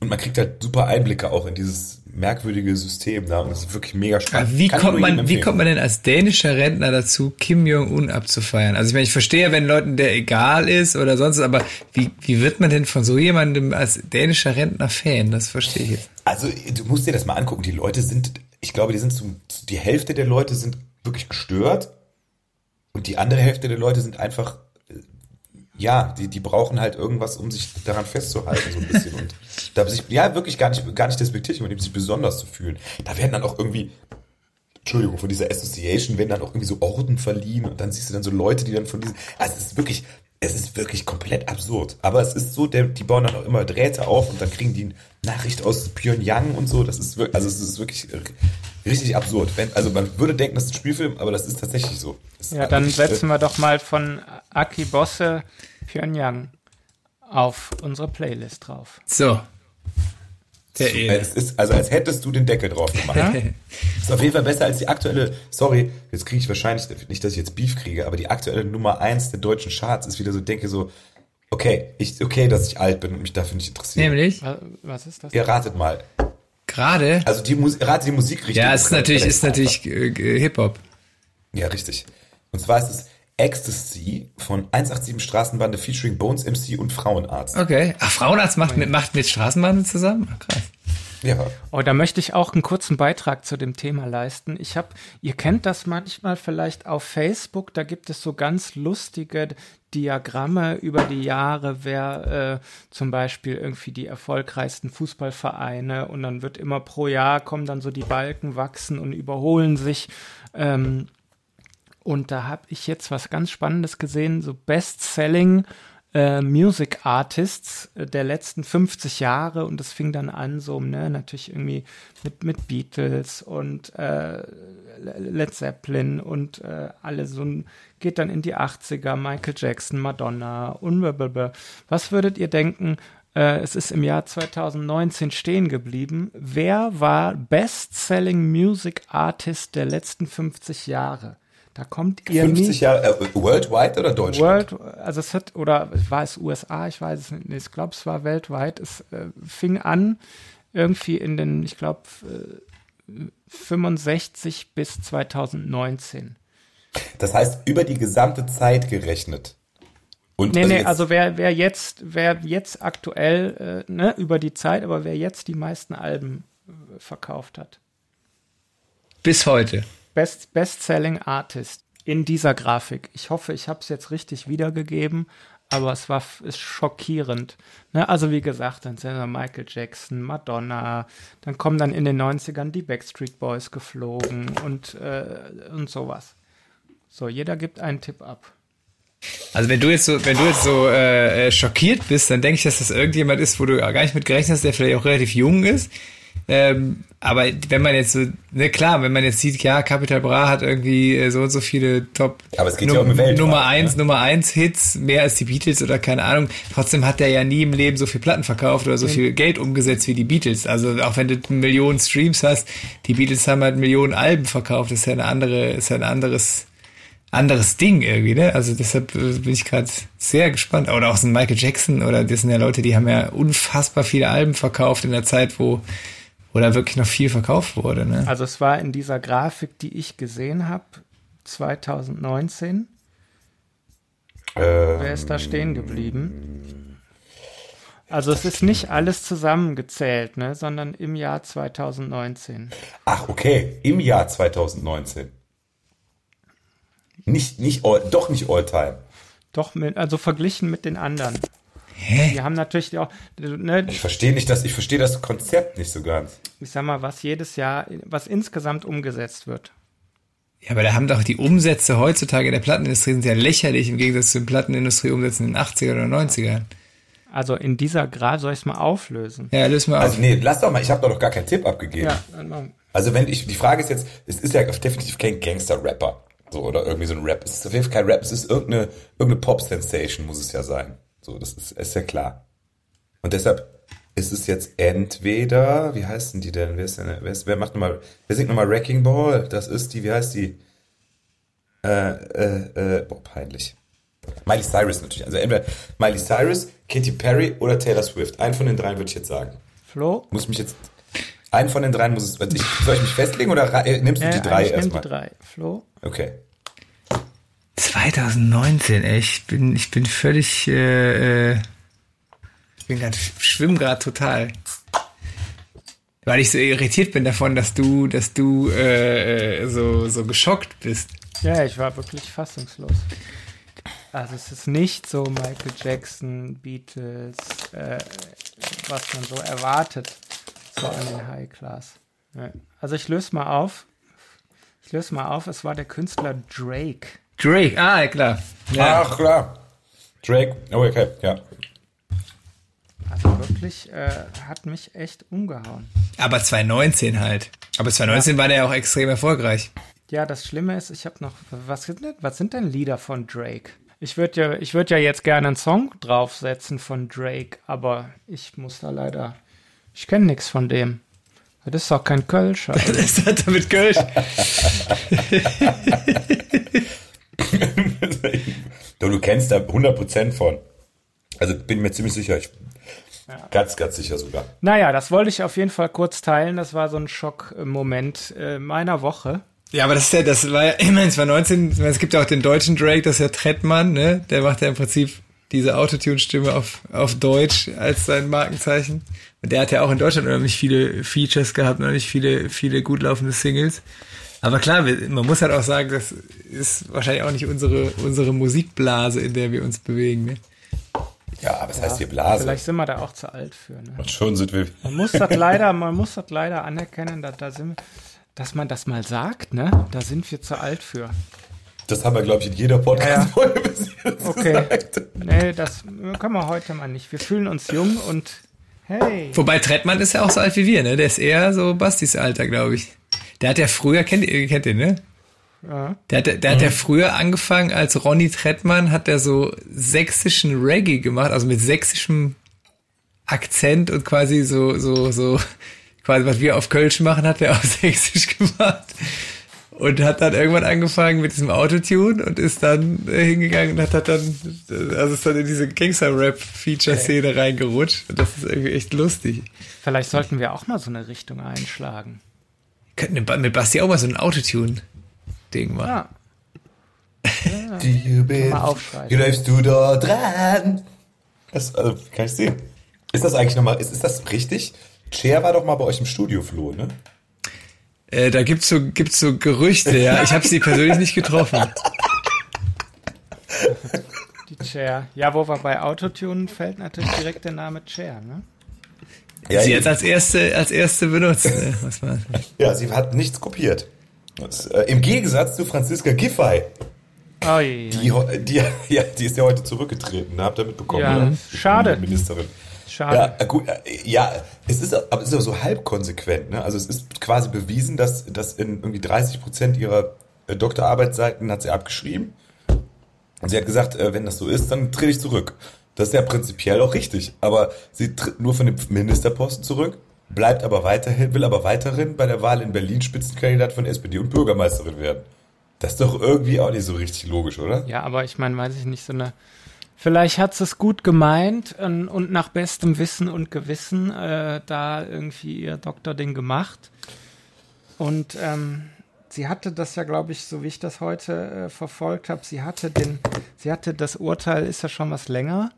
und man kriegt halt super Einblicke auch in dieses merkwürdige System da und das ist wirklich mega spannend.
Aber wie kommt man, wie kommt man denn als dänischer Rentner dazu, Kim Jong-un abzufeiern? Also ich meine, ich verstehe, wenn Leuten der egal ist oder sonst, aber wie, wie wird man denn von so jemandem als dänischer Rentner Fan? Das verstehe ich jetzt.
Also du musst dir das mal angucken. Die Leute sind, ich glaube, die sind zum, die Hälfte der Leute sind wirklich gestört und die andere Hälfte der Leute sind einfach ja, die, die brauchen halt irgendwas, um sich daran festzuhalten, so ein bisschen. Und da sich, ja, wirklich gar nicht, gar nicht despektierlich, um sich besonders zu fühlen. Da werden dann auch irgendwie, Entschuldigung, von dieser Association werden dann auch irgendwie so Orden verliehen und dann siehst du dann so Leute, die dann von diesen, also es ist wirklich, es ist wirklich komplett absurd. Aber es ist so, der, die bauen dann auch immer Drähte auf und dann kriegen die Nachricht aus Pyongyang und so. Das ist wirklich, also es ist wirklich richtig absurd. Wenn, also man würde denken, das ist ein Spielfilm, aber das ist tatsächlich so.
ja, dann wirklich, setzen wir doch mal von Aki Bosse Pyongyang auf unsere Playlist drauf.
So.
Der so, es ist, also als hättest du den Deckel drauf gemacht. ist auf jeden Fall besser als die aktuelle, sorry, jetzt kriege ich wahrscheinlich, nicht, dass ich jetzt Beef kriege, aber die aktuelle Nummer eins der deutschen Charts ist wieder so, denke so, okay, ich, okay, dass ich alt bin und mich dafür nicht interessiere.
Nämlich?
Was ist das?
Ihr ratet mal.
Gerade?
Also die Musik, rate die Musikrichtung.
Ja, es ist natürlich, ist natürlich äh, Hip-Hop.
Ja, richtig. Und zwar ist es Ecstasy von 187 Straßenbande featuring Bones MC und Frauenarzt.
Okay. Ach, Frauenarzt macht mit, macht mit Straßenbande zusammen? Ach, krass.
Ja. Oh, da möchte ich auch einen kurzen Beitrag zu dem Thema leisten. Ich habe, ihr kennt das manchmal vielleicht auf Facebook, da gibt es so ganz lustige Diagramme über die Jahre, wer äh, zum Beispiel irgendwie die erfolgreichsten Fußballvereine und dann wird immer pro Jahr kommen dann so die Balken wachsen und überholen sich. Ähm, und da habe ich jetzt was ganz Spannendes gesehen, so Best-Selling äh, Music Artists äh, der letzten 50 Jahre und das fing dann an so, ne, natürlich irgendwie mit, mit Beatles und äh, Led Zeppelin und äh, alle so geht dann in die 80er, Michael Jackson, Madonna und blablabla. Was würdet ihr denken, äh, es ist im Jahr 2019 stehen geblieben. Wer war Best-Selling Music Artist der letzten 50 Jahre? Da kommt ihr
50 Jahre, äh, worldwide oder Deutschland?
World, also es hat, oder war es USA, ich weiß es nicht, ich glaube es war weltweit. Es äh, fing an irgendwie in den, ich glaube, äh, 65 bis 2019.
Das heißt, über die gesamte Zeit gerechnet.
Und nee, also nee, also wer, wer jetzt, wer jetzt aktuell, äh, ne, über die Zeit, aber wer jetzt die meisten Alben äh, verkauft hat.
Bis heute.
Best, Best-Selling Artist. in dieser Grafik. Ich hoffe, ich habe es jetzt richtig wiedergegeben, aber es war ist schockierend. Ne? Also wie gesagt, dann sind wir Michael Jackson, Madonna, dann kommen dann in den 90ern die Backstreet Boys geflogen und, äh, und sowas. So, jeder gibt einen Tipp ab.
Also wenn du jetzt so, wenn du jetzt so äh, äh schockiert bist, dann denke ich, dass das irgendjemand ist, wo du gar nicht mit gerechnet hast, der vielleicht auch relativ jung ist. Ähm, aber wenn man jetzt so, ne klar, wenn man jetzt sieht, ja, Capital Bra hat irgendwie äh, so und so viele Top
aber es geht ja um Welt
Nummer eins, ne? Nummer eins Hits, mehr als die Beatles oder keine Ahnung. Trotzdem hat der ja nie im Leben so viel Platten verkauft oder so mhm. viel Geld umgesetzt wie die Beatles. Also auch wenn du Millionen Streams hast, die Beatles haben halt Millionen Alben verkauft. Das ist ja eine andere, ist ja ein anderes anderes Ding irgendwie, ne? Also deshalb äh, bin ich gerade sehr gespannt. Oder auch so ein Michael Jackson oder das sind ja Leute, die haben ja unfassbar viele Alben verkauft in der Zeit, wo, da wirklich noch viel verkauft wurde, ne?
Also es war in dieser Grafik, die ich gesehen habe, 2019. Ähm, Wer ist da stehen geblieben? Also es ist nicht alles zusammengezählt, ne, sondern im Jahr 2019.
Ach, okay, im Jahr 2019. Nicht, nicht all, doch nicht All-Time.
Doch, mit, also verglichen mit den anderen. Hä? Die haben natürlich auch.
Ne, ich verstehe nicht das, ich verstehe das Konzept nicht so ganz.
Ich sag mal, was jedes Jahr, was insgesamt umgesetzt wird.
Ja, aber da haben doch die Umsätze heutzutage in der Plattenindustrie sind ja lächerlich im Gegensatz zu den Plattenindustrieumsätzen in den 80er oder 90ern.
Also in dieser Grad soll ich es mal auflösen.
Ja, löse mal
also auf. Also nee, lass doch mal, ich habe doch noch gar keinen Tipp abgegeben. Ja, dann also wenn ich, die Frage ist jetzt, es ist ja definitiv kein Gangster-Rapper. So, oder irgendwie so ein Rap. Es ist auf jeden Fall kein Rap, es ist irgendeine, irgendeine Pop-Sensation, muss es ja sein. So, das ist, ist ja klar. Und deshalb ist es jetzt entweder, wie heißen die denn? Wer ist denn, wer, ist, wer macht nochmal, wer singt nochmal Wrecking Ball? Das ist die, wie heißt die? Äh, äh, äh, boah, peinlich. Miley Cyrus natürlich. Also entweder Miley Cyrus, Katy Perry oder Taylor Swift. Einen von den dreien würde ich jetzt sagen.
Flo?
Muss mich jetzt, einen von den dreien muss es, soll ich mich festlegen oder nimmst du äh, die drei erstmal?
die drei. Flo?
Okay.
2019, ey, ich bin, ich bin völlig, äh, äh ich bin gerade, schwimm gerade total. Weil ich so irritiert bin davon, dass du, dass du äh, äh, so, so geschockt bist.
Ja, ich war wirklich fassungslos. Also es ist nicht so Michael Jackson, Beatles, äh, was man so erwartet, so an den High Class. Also ich löse mal auf. Ich löse mal auf, es war der Künstler Drake.
Drake, ah, klar.
Ja. Ach, klar. Drake, oh, okay, ja.
Also wirklich, äh, hat mich echt umgehauen.
Aber 2019 halt. Aber 2019 ja. war der ja auch extrem erfolgreich.
Ja, das Schlimme ist, ich habe noch, was sind, denn, was sind denn Lieder von Drake? Ich würde ja, ich würde ja jetzt gerne einen Song draufsetzen von Drake, aber ich muss da leider, ich kenne nichts von dem. Das ist doch kein Kölsch.
Also. das hat damit Kölsch.
du kennst da 100% von. Also bin mir ziemlich sicher. Ich, ja. Ganz, ganz sicher sogar.
Naja, das wollte ich auf jeden Fall kurz teilen. Das war so ein Schockmoment äh, meiner Woche.
Ja, aber das ist ja, das war ja, immerhin, es war 19, es gibt ja auch den deutschen Drake, das ist ja Trettmann, ne? Der macht ja im Prinzip diese Autotune-Stimme auf, auf Deutsch als sein Markenzeichen. Und der hat ja auch in Deutschland unheimlich viele Features gehabt, unheimlich viele, viele gut laufende Singles. Aber klar, man muss halt auch sagen, das ist wahrscheinlich auch nicht unsere, unsere Musikblase, in der wir uns bewegen. Ne?
Ja, aber es ja, heißt hier Blase.
Vielleicht sind wir da auch zu alt für. Ne?
Und schon sind wir.
Man muss das leider, man muss das leider anerkennen, dass, da sind, dass man das mal sagt, ne? Da sind wir zu alt für.
Das haben wir, glaube ich, in jeder Podcast-Folge ja. bis
jetzt Okay. Gesagt. Nee, das können wir heute mal nicht. Wir fühlen uns jung und hey.
Wobei Trettmann ist ja auch so alt wie wir, ne? Der ist eher so Bastis Alter, glaube ich. Der hat ja früher, kennt ihr, kennt ihr, ne? Ja. Der, hat, der mhm. hat ja früher angefangen, als Ronny Trettmann hat er so sächsischen Reggae gemacht, also mit sächsischem Akzent und quasi so, so, so, quasi was wir auf Kölsch machen, hat er auf sächsisch gemacht. Und hat dann irgendwann angefangen mit diesem Autotune und ist dann äh, hingegangen und hat, dann, also ist dann in diese Gangster-Rap-Feature-Szene okay. reingerutscht. Und das ist irgendwie echt lustig.
Vielleicht sollten wir auch mal so eine Richtung einschlagen.
Könnten mit Basti auch mal so ein Autotune-Ding machen. Ja.
ja. Du bist, wie läufst du da dran? Das, also, kann ich sehen. Ist das eigentlich nochmal, ist, ist das richtig? Cher war doch mal bei euch im Studio, Flo, ne?
Äh, da gibt's so, gibt's so Gerüchte, ja. Ich habe sie persönlich nicht getroffen.
Die Chair. Ja, wo wir bei Autotune fällt natürlich direkt der Name Chair, ne?
Ja, sie jetzt als erste, als erste benutzt. Ne? Was
ja, sie hat nichts kopiert. Das, äh, Im Gegensatz zu Franziska Giffey. Oh, je, die, die, ja, die ist ja heute zurückgetreten, ne? habt ihr mitbekommen? Ja,
oder? schade.
Ministerin. Schade. Ja, äh, gut, äh, ja, es ist, aber es ist aber so halb konsequent. Ne? Also es ist quasi bewiesen, dass, dass in irgendwie 30 Prozent ihrer äh, Doktorarbeitsseiten hat sie abgeschrieben. Und sie hat gesagt, wenn das so ist, dann trete ich zurück. Das ist ja prinzipiell auch richtig. Aber sie tritt nur von dem Ministerposten zurück, bleibt aber weiterhin, will aber weiterhin bei der Wahl in Berlin Spitzenkandidat von SPD und Bürgermeisterin werden. Das ist doch irgendwie auch nicht so richtig logisch, oder?
Ja, aber ich meine, weiß ich nicht, so eine. Vielleicht hat sie es gut gemeint und, und, nach bestem Wissen und Gewissen äh, da irgendwie ihr Doktor-Ding gemacht. Und ähm, sie hatte das ja, glaube ich, so wie ich das heute äh, verfolgt habe, sie hatte den, sie hatte das Urteil, ist ja schon was länger.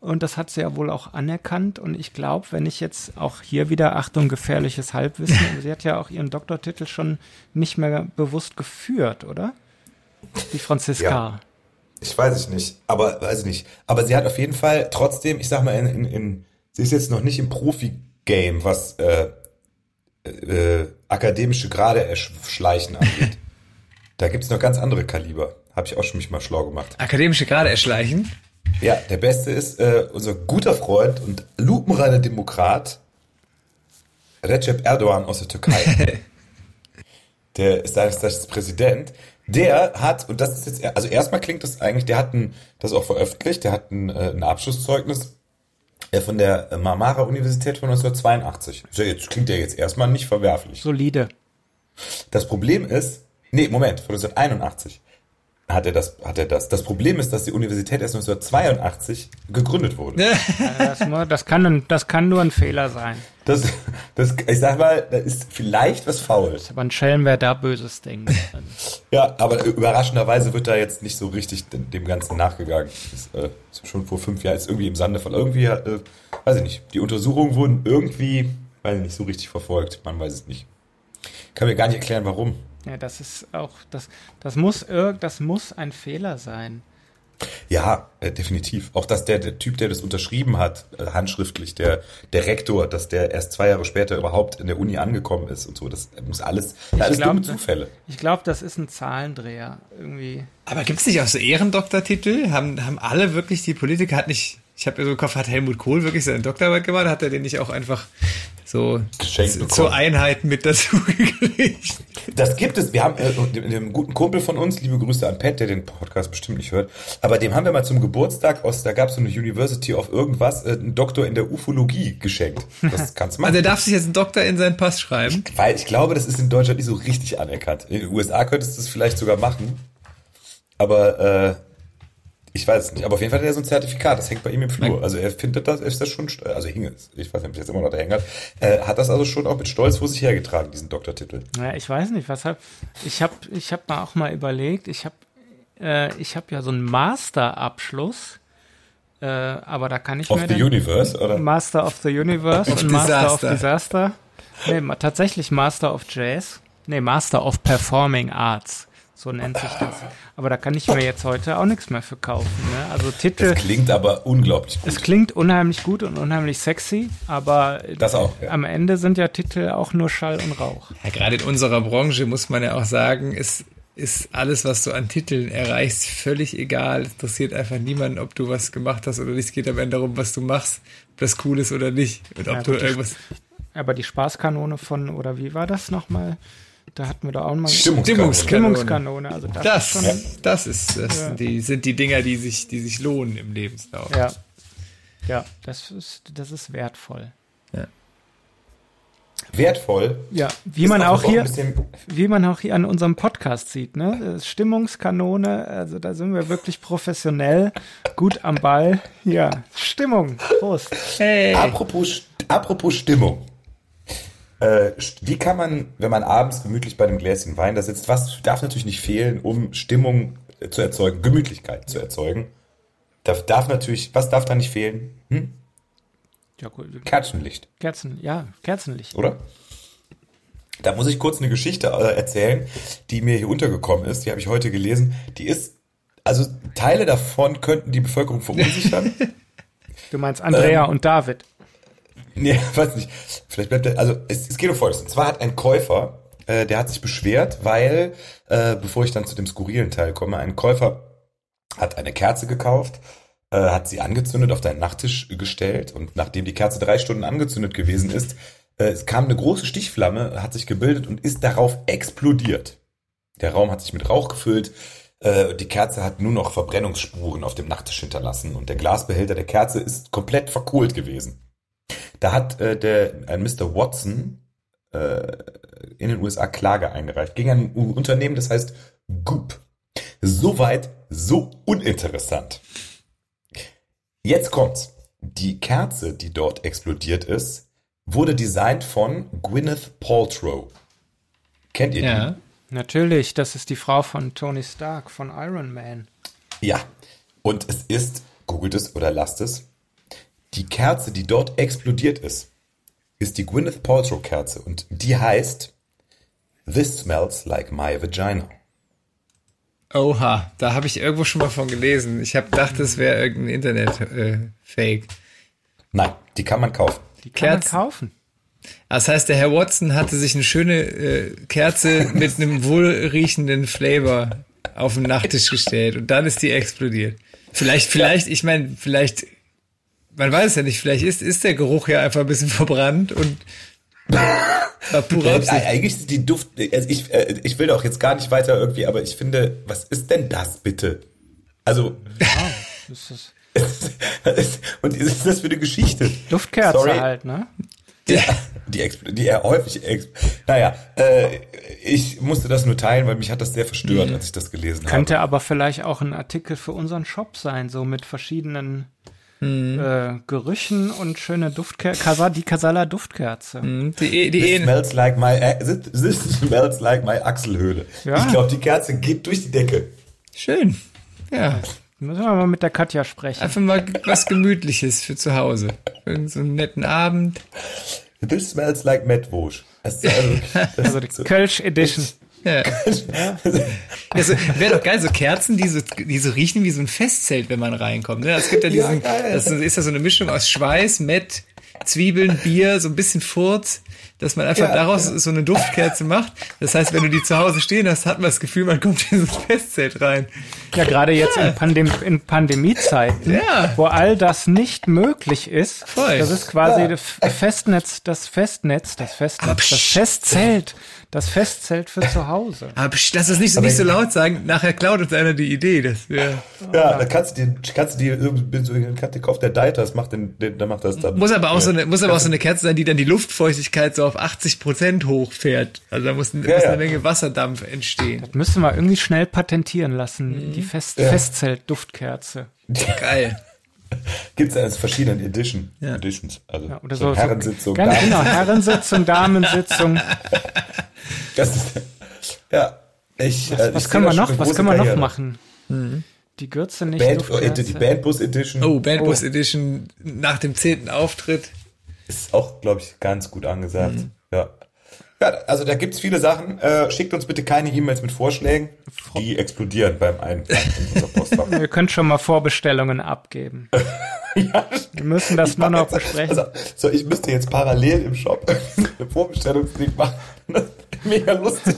Und das hat sie ja wohl auch anerkannt. Und ich glaube, wenn ich jetzt auch hier wieder, Achtung, gefährliches Halbwissen, sie hat ja auch ihren Doktortitel schon nicht mehr bewusst geführt, oder? Die Franziska. Ja,
ich weiß es nicht, aber weiß ich nicht. Aber sie hat auf jeden Fall trotzdem, ich sag mal, in, in, in sie ist jetzt noch nicht im Profi-Game, was äh, äh, akademische Grade erschleichen angeht. da gibt's noch ganz andere Kaliber. Habe ich auch schon mich mal schlau gemacht.
Akademische Grade erschleichen?
Ja, der beste ist äh, unser guter Freund und lupenreiner Demokrat Recep Erdogan aus der Türkei. der ist das, das Präsident. Der hat, und das ist jetzt, also erstmal klingt das eigentlich, der hat ein, das auch veröffentlicht, der hat ein, äh, ein Abschlusszeugnis äh, von der Marmara Universität von 1982. So, jetzt klingt der jetzt erstmal nicht verwerflich.
Solide.
Das Problem ist, nee, Moment, von 1981 hat er das, hat er das. Das Problem ist, dass die Universität erst 1982 gegründet wurde.
das, das, kann, das kann nur ein Fehler sein.
Das, das, ich sag mal, da ist vielleicht was faul. Das
ist aber ein Schelm, wer da Böses denkt.
ja, aber überraschenderweise wird da jetzt nicht so richtig dem Ganzen nachgegangen. Ist, äh, ist schon vor fünf Jahren ist irgendwie im Sande von irgendwie, äh, weiß ich nicht. Die Untersuchungen wurden irgendwie, weiß ich nicht, so richtig verfolgt. Man weiß es nicht. Kann mir gar nicht erklären, warum.
Ja, das ist auch, das, das muss das muss ein Fehler sein.
Ja, äh, definitiv. Auch dass der, der Typ, der das unterschrieben hat, äh, handschriftlich, der, der Rektor, dass der erst zwei Jahre später überhaupt in der Uni angekommen ist und so, das muss alles, ich alles glaub, dumme Zufälle.
Ich glaube, das ist ein Zahlendreher irgendwie.
Aber gibt es nicht auch so Ehrendoktortitel? Haben, haben alle wirklich, die Politiker, hat nicht, ich habe so im Kopf, hat Helmut Kohl wirklich seine Doktorarbeit gemacht? Hat er den nicht auch einfach so zur Einheit mit dazu gekriegt.
Das gibt es. Wir haben äh, dem, guten Kumpel von uns, liebe Grüße an Pat, der den Podcast bestimmt nicht hört, aber dem haben wir mal zum Geburtstag aus, da gab es so eine University of irgendwas, äh, einen Doktor in der Ufologie geschenkt. Das kannst du machen.
Also er darf sich jetzt einen Doktor in seinen Pass schreiben?
Ich, weil ich glaube, das ist in Deutschland nicht so richtig anerkannt. In den USA könntest du es vielleicht sogar machen. Aber äh, ich weiß es nicht, aber auf jeden Fall hat er so ein Zertifikat, das hängt bei ihm im Flur. Also er findet das, ist das schon, also hing es, ich weiß nicht, ob es jetzt immer noch da hängt, äh, hat das also schon auch mit Stolz vor sich hergetragen, diesen Doktortitel.
Ja, ich weiß nicht, was hab, ich habe ich hab mal auch mal überlegt, ich habe äh, ich habe ja so einen Masterabschluss, äh, aber da kann ich
of mir the Universe, oder?
Master of the Universe und Master of Disaster. Nee, tatsächlich Master of Jazz. Nee, Master of Performing Arts. So nennt sich das. Aber da kann ich mir jetzt heute auch nichts mehr für kaufen. Ne? Also Titel.
Es klingt aber unglaublich
gut. Es klingt unheimlich gut und unheimlich sexy, aber
das auch, ja.
am Ende sind ja Titel auch nur Schall und Rauch.
Ja, gerade in unserer Branche muss man ja auch sagen, ist, ist alles, was du an Titeln erreichst, völlig egal. Es interessiert einfach niemanden, ob du was gemacht hast oder nicht. Es geht am Ende darum, was du machst, ob das cool ist oder nicht. Und ob ja, du irgendwas.
Aber die Spaßkanone von, oder wie war das nochmal? Da hatten wir da auch mal
Stimmungskanone.
Stimmungskanone. Also
das, das, ist, schon, das ist das ja. die, sind die Dinger, die sich, die sich lohnen im Lebenslauf.
Ja, ja das, ist, das ist wertvoll. Ja.
Wertvoll?
Ja, wie man auch hier, wie man auch hier an unserem Podcast sieht, ne? Stimmungskanone, also da sind wir wirklich professionell, gut am Ball. Ja, Stimmung. Prost.
Hey. Apropos, apropos Stimmung. Äh, wie kann man, wenn man abends gemütlich bei einem Gläschen Wein da sitzt, was darf natürlich nicht fehlen, um Stimmung äh, zu erzeugen, Gemütlichkeit zu erzeugen? Darf, darf natürlich, was darf da nicht fehlen? Hm? Ja, Kerzenlicht.
Kerzen, ja, Kerzenlicht.
Oder? Da muss ich kurz eine Geschichte äh, erzählen, die mir hier untergekommen ist. Die habe ich heute gelesen. Die ist also Teile davon könnten die Bevölkerung verunsichern.
Du meinst Andrea
Ähm.
und David.
Nee, weiß nicht. Vielleicht bleibt er, also es, es geht um Folgendes. Und zwar hat ein Käufer, äh, der hat sich beschwert, weil, äh, bevor ich dann zu dem skurrilen Teil komme, ein Käufer hat eine Kerze gekauft, äh, hat sie angezündet, auf deinen Nachttisch gestellt und nachdem die Kerze drei Stunden angezündet gewesen ist, äh, es kam eine große Stichflamme, hat sich gebildet und ist darauf explodiert. Der Raum hat sich mit Rauch gefüllt, äh, die Kerze hat nur noch Verbrennungsspuren auf dem Nachttisch hinterlassen und der Glasbehälter der Kerze ist komplett verkohlt gewesen. Da hat äh, der ein Mr. Watson äh, in den USA Klage eingereicht gegen ein Unternehmen, das heißt Goop. Soweit so uninteressant. Jetzt kommt's. Die Kerze, die dort explodiert ist, wurde designt von Gwyneth Paltrow. Kennt ihr
Ja.
Natürlich, das ist die Frau von Tony Stark von Iron Man.
die? Ja. Und es ist, googelt es oder lasst es, die Kerze, die dort explodiert ist, ist die Gwyneth Paltrow Kerze und die heißt This smells like my vagina.
Oha, da habe ich irgendwo schon mal von gelesen. Ich habe gedacht, das wäre irgendein Internet-Fake.
Nein, die kann man kaufen.
Die kann
Kerzen.
man kaufen.
das heißt, der Herr Watson hatte sich eine schöne äh, Kerze mit einem wohlriechenden Flavor auf den Nachttisch gestellt und dann ist die explodiert. Vielleicht, vielleicht, ich meine, vielleicht, man weiß ja nicht, vielleicht ist, ist der Geruch ja einfach ein bisschen verbrannt und war pure Absicht.
eigentlich ist die Duft, also ich, äh, ich will auch jetzt gar nicht weiter irgendwie, aber ich finde, was ist denn das bitte? Also,
Das ist
und was ist das für eine Geschichte?
Duftkerze
Sorry.
halt, ne?
Die, die, expl- die eher häufig, naja, äh, ich musste das nur teilen, weil mich hat das sehr verstört, als ich das gelesen
Könnte
habe.
aber vielleicht auch ein Artikel für unseren Shop sein, so mit verschiedenen äh, Gerüchen und schöne Duftkerze. Die Casala Duftkerze.
Hm, Die, die,
This
die,
smells like my, this, smells like my Achselhöhle.
Ja.
Ich glaube, die Kerze geht durch die Decke.
schön. Ja,
Müssen wir mal mit der Katja sprechen.
einfach mal was Gemütliches für zu Hause. Irgend so einen netten Abend.
This smells like Metwosch. Das, ist also,
Also die Kölsch Edition.
Ja. Also, Wäre doch geil, so Kerzen, die so, die so riechen wie so ein Festzelt, wenn man reinkommt. Ne? Es gibt ja diesen,
geil.
das ist ja so eine Mischung aus Schweiß, Mett, Zwiebeln, Bier, so ein bisschen Furz, dass man einfach
Ja,
daraus so eine Duftkerze macht. Das heißt, wenn du die zu Hause stehen hast, hat man das Gefühl, man kommt in so ein Festzelt rein.
Ja, gerade jetzt in, Pandem in Pandemiezeiten,
Ja.
wo all das nicht möglich ist.
Voll.
Das ist quasi das Festnetz, das Festnetz, das Festnetz, das. Festzelt, das Festzelt für zu Hause.
Aber psch, lass das nicht, so- nicht so laut sagen, nachher klaut uns einer die Idee. Das wär,
ja, da kannst du dir, kannst du dir irgendwie so, kannst du kauft der Deiter, das macht den, den, der macht das dann.
muss aber auch
Ja.
so eine, muss aber auch so eine Kerze sein, die dann die Luftfeuchtigkeit so auf 80 Prozent hochfährt. Also da muss, muss
Ja, ja.
eine Menge Wasserdampf entstehen.
Müssen wir irgendwie schnell patentieren lassen, die Fest Festzelt-Duftkerze.
Geil.
Gibt's ja als verschiedenen Edition,
Ja.
Editions. Also
Ja, oder
so
so,
Herrensitzung.
so ganz genau, Herrensitzung, Damensitzung.
Das ist, ja, ich, äh, ich
Was können wir noch, was können wir noch machen? Die Gürze nicht,
Band, äh,
Duftkerze.
die Bandbus Edition
Oh, Bandbus Edition nach dem zehnten Auftritt.
ist auch, glaube ich, ganz gut angesagt. Ja. Ja, also da gibt's viele Sachen. Äh, schickt uns bitte keine E-Mails mit Vorschlägen. Die explodieren beim Eintragen in unser Postfach.
Ihr könnt schon mal Vorbestellungen abgeben. Wir müssen das nur noch besprechen.
Also, so, ich müsste jetzt parallel im Shop eine Vorbestellungskrieg machen. Das ist Mega lustig.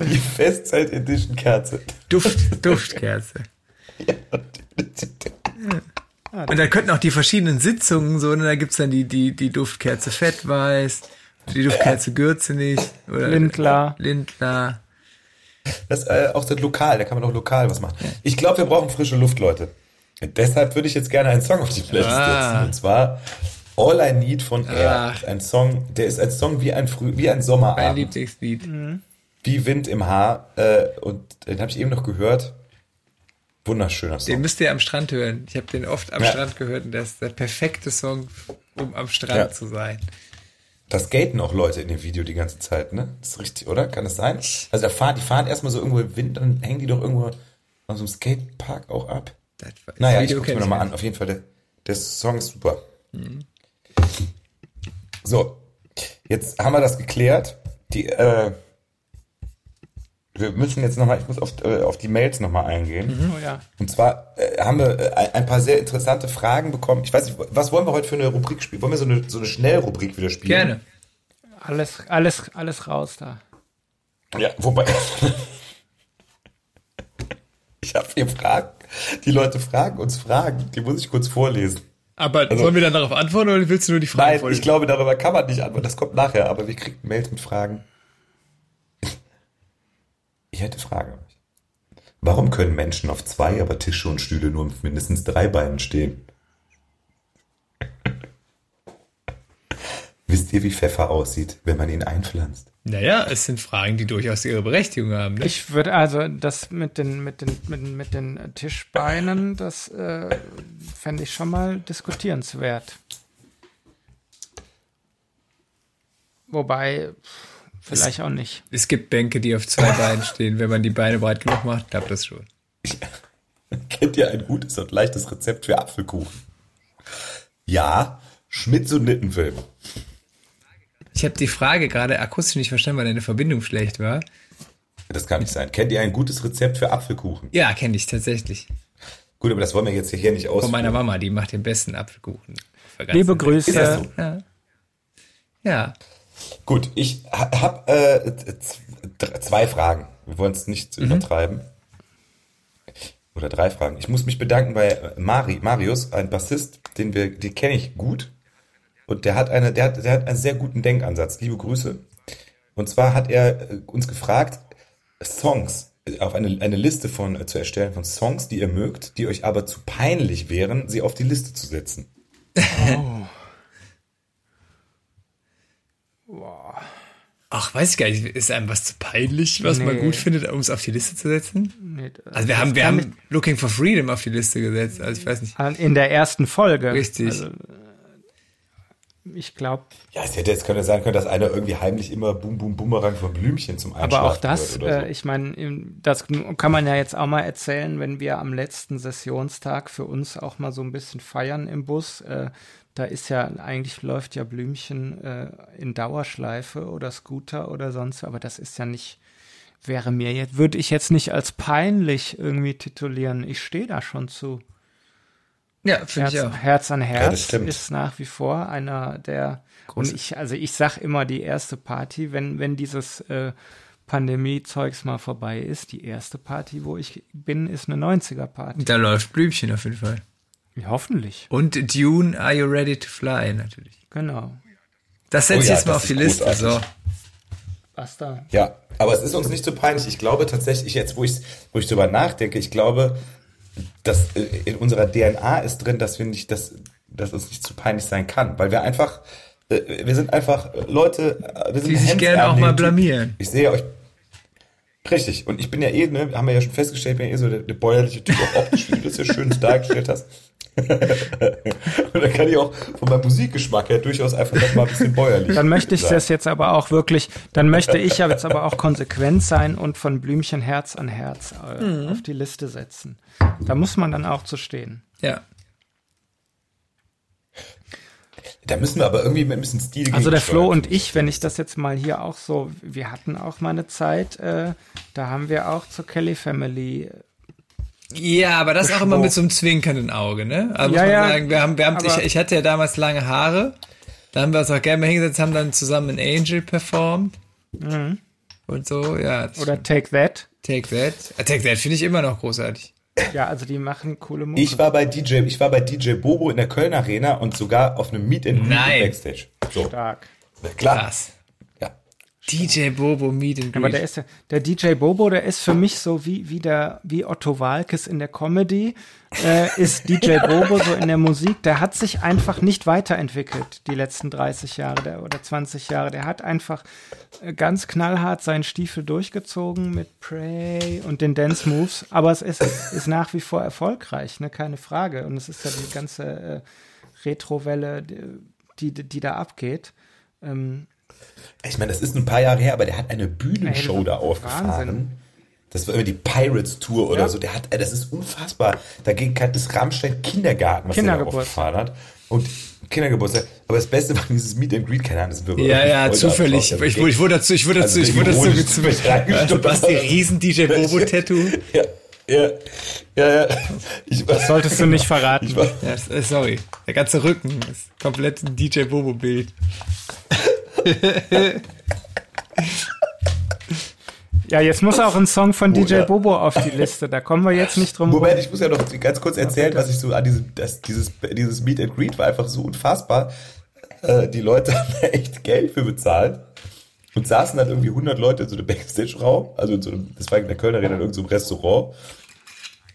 Die Festzeit Edition Kerze.
Duft, Duftkerze. Und dann könnten auch die verschiedenen Sitzungen so, ne, da gibt's dann die, die, die Duftkerze Fettweiß, die Duftkerze Gürzenich oder
Lindler.
Lindler.
Das äh, auch das Lokal, da kann man auch lokal was machen. Ich glaube, wir brauchen frische Luft, Leute. Deshalb würde ich jetzt gerne einen Song auf die Playlist
Ah.
setzen. Und zwar All I Need von Air.
Ach.
Ein Song, der ist ein Song wie ein Früh, wie ein
Mein
Sommerabend,
Lieblingslied.
wie Wind im Haar. Äh, und den habe ich eben noch gehört. Wunderschöner
Den
Song.
müsst ihr am Strand hören. Ich habe den oft am
Ja.
Strand gehört und der ist der perfekte Song, um am Strand
Ja.
zu sein.
Das skaten auch Leute in dem Video die ganze Zeit, ne? Das ist richtig, oder? Kann das sein? Also da fahren, die fahren erstmal so irgendwo im Wind, dann hängen die doch irgendwo an so einem Skatepark auch ab.
Das,
Naja, ich
Video
guck's mir nochmal an. Auf jeden Fall, der, der Song ist super. So, jetzt haben wir das geklärt. Die, äh, wir müssen jetzt nochmal, ich muss auf, äh, auf die Mails nochmal eingehen.
Oh ja.
Und zwar äh, haben wir äh, ein paar sehr interessante Fragen bekommen. Ich weiß nicht, was wollen wir heute für eine Rubrik spielen? Wollen wir so eine, so eine Schnellrubrik wieder spielen?
Gerne.
Alles, alles, alles raus da.
Ja, wobei. ich habe hier Fragen. Die Leute fragen uns Fragen, die muss ich kurz vorlesen.
Aber sollen wir dann darauf antworten oder willst du nur die Frage
Nein,
vorlesen?
ich glaube, darüber kann man nicht antworten. Das kommt nachher, aber wir kriegen Mails mit Fragen. Ich hätte euch. Warum können Menschen auf zwei, aber Tische und Stühle nur mit mindestens drei Beinen stehen? Wisst ihr, wie Pfeffer aussieht, wenn man ihn einpflanzt?
Naja, es sind Fragen, die durchaus ihre Berechtigung haben. Ne?
Ich würde also das mit den, mit den, mit, den- mit den Tischbeinen, das äh, fände ich schon mal diskutierenswert. Wobei, pff, vielleicht auch nicht.
Es gibt Bänke, die auf zwei Beinen stehen. Wenn man die Beine breit genug macht, klappt das schon.
Kennt ihr ein gutes und leichtes Rezept für Apfelkuchen? Ja, Schmitz und Nittenfilm.
Ich habe die Frage gerade akustisch nicht verstanden, weil deine Verbindung schlecht war.
Das kann nicht sein. Kennt ihr ein gutes Rezept für Apfelkuchen?
Ja, kenne ich tatsächlich.
Gut, aber das wollen wir jetzt hier nicht
Von
ausführen.
meiner Mama, die macht den besten Apfelkuchen.
Liebe Grüße.
Ist das so?
Ja. Ja.
Gut, ich ha- hab äh, zwei Fragen. Wir wollen es nicht übertreiben. Oder drei Fragen. Ich muss mich bedanken bei äh, Mari, Marius, ein Bassist, den wir, den kenne ich gut. Und der hat eine, der hat, der hat einen sehr guten Denkansatz. Liebe Grüße. Und zwar hat er äh, uns gefragt, Songs äh, auf eine, eine Liste von zu erstellen von Songs, die ihr mögt, die euch aber zu peinlich wären, sie auf die Liste zu setzen.
Ach, weiß ich gar nicht. Ist einem was zu peinlich, was man
Nee.
gut findet, um es auf die Liste zu setzen?
Nee,
Also wir haben, wir haben Looking for Freedom auf die Liste gesetzt. Also ich weiß nicht.
ich- In der ersten Folge.
Richtig.
Also, ich glaube,
Ja, es hätte jetzt könnte sein können, dass einer irgendwie heimlich immer Boom Boom Bumerang von Blümchen zum Einschlafen
aber auch das,
so.
äh, ich meine, das kann man ja jetzt auch mal erzählen, wenn wir am letzten Sessionstag für uns auch mal so ein bisschen feiern im Bus. Äh, da ist ja, eigentlich läuft ja Blümchen äh, in Dauerschleife oder Scooter oder sonst, aber das ist ja nicht, wäre mir jetzt, würde ich jetzt nicht als peinlich irgendwie titulieren. Ich stehe da schon zu.
Ja, finde
Herz,
ich auch.
Herz an Herz
stimmt.
ist nach wie vor einer der
Große-
und ich also ich sag immer die erste Party, wenn wenn dieses äh, Pandemie-Zeugs mal vorbei ist, die erste Party, wo ich bin, ist eine 90er Party.
Da läuft Blümchen auf jeden Fall.
Hoffentlich.
Und Dune, Are You Ready to Fly, natürlich.
Genau.
Das setze
Oh
ich
ja,
jetzt mal auf die
ist
Liste. So.
großartig.
Was da?
Ja, aber es ist uns nicht so peinlich. Ich glaube tatsächlich jetzt, wo ich, wo ich drüber nachdenke, ich glaube, dass äh, in unserer DNA ist drin, dass wir nicht, dass, dass es nicht zu peinlich sein kann, weil wir einfach, äh, wir sind einfach Leute, äh, wir sind
Die sich gerne auch mal blamieren.
Ich sehe euch. Richtig. Und ich bin ja eh, ne, haben wir ja schon festgestellt, ich bin ja eh so der, der bäuerliche Typ, auch optisch, wie du das ja schön dargestellt hast. Und da kann ich auch von meinem Musikgeschmack her durchaus einfach noch mal ein bisschen bäuerlich
Dann möchte ich
sein.
das jetzt aber auch wirklich, dann möchte ich ja jetzt aber auch konsequent sein und von Blümchen Herz an Herz äh, auf die Liste setzen. Da muss man dann auch zu stehen.
Ja.
Da müssen wir aber irgendwie mit ein bisschen Stil
Also der. Flo und ich, wenn ich das jetzt mal hier auch so, wir hatten auch mal eine Zeit, äh, da haben wir auch zur Kelly Family.
Ja, aber das auch immer mit so einem zwinkernden Auge, ne? Also
Ja,
muss man
ja,
sagen, wir haben, wir haben, ich, ich hatte ja damals lange Haare. Da haben wir uns auch gerne mal hingesetzt, haben dann zusammen in Angel performt. Und so, ja.
Mhm. Oder. Take That.
Take That. Äh, Take That finde ich immer noch großartig.
Ja, also die machen coole Mucke.
Ich war bei DJ, ich war bei DJ Bobo in der Köln Arena und sogar auf einem Meet and Greet. Backstage. So,
stark.
klar.
Krass. DJ Bobo Meet and
Aber
Greet.
der ist ja, der DJ Bobo, der ist für mich so wie, wie der, wie Otto Walkes in der Comedy, äh, ist DJ Bobo so in der Musik. Der hat sich einfach nicht weiterentwickelt, die letzten 30 Jahre der, oder 20 Jahre. Der hat einfach äh, ganz knallhart seinen Stiefel durchgezogen mit Pray und den Dance Moves. Aber es ist, ist nach wie vor erfolgreich, ne, keine Frage. Und es ist ja die ganze äh, Retrowelle, die, die, die da abgeht. Ähm,
Ich meine, das ist ein paar Jahre her, aber der hat eine Bühnenshow
Ey,
da aufgefahren.
Wahnsinn.
Das war immer die Pirates Tour oder
Ja.
so. Der hat, das ist unfassbar. Dagegen kann das Rammstein Kindergarten, was er aufgefahren hat. Und Kindergeburtstag. Aber das Beste war dieses Meet and Greet, keine Ahnung, das sind wir
Ja, ja, zufällig. Ich, wurde- ich wurde dazu, ich wurde dazu,
Also
ich wurde dazu gezwungen. hast die riesen DJ Bobo-Tattoo.
Ja, ja, ja, ja. Ich war,
Solltest du nicht verraten.
ich war,
Ja, sorry. Der ganze Rücken ist komplett ein DJ Bobo-Bild.
Ja, jetzt muss auch ein Song von
Oh,
DJ
ja.
Bobo auf die Liste. Da kommen wir jetzt nicht drum
Moment,
rum.
ich muss ja noch ganz kurz erzählen, was ich so an diesem, das, dieses, dieses Meet and Greet war einfach so unfassbar. Äh, die Leute haben da echt Geld für bezahlt und saßen dann irgendwie 100 Leute in so einem Backstage-Raum, also in so einem, das war in der Kölner Arena in irgendeinem Restaurant.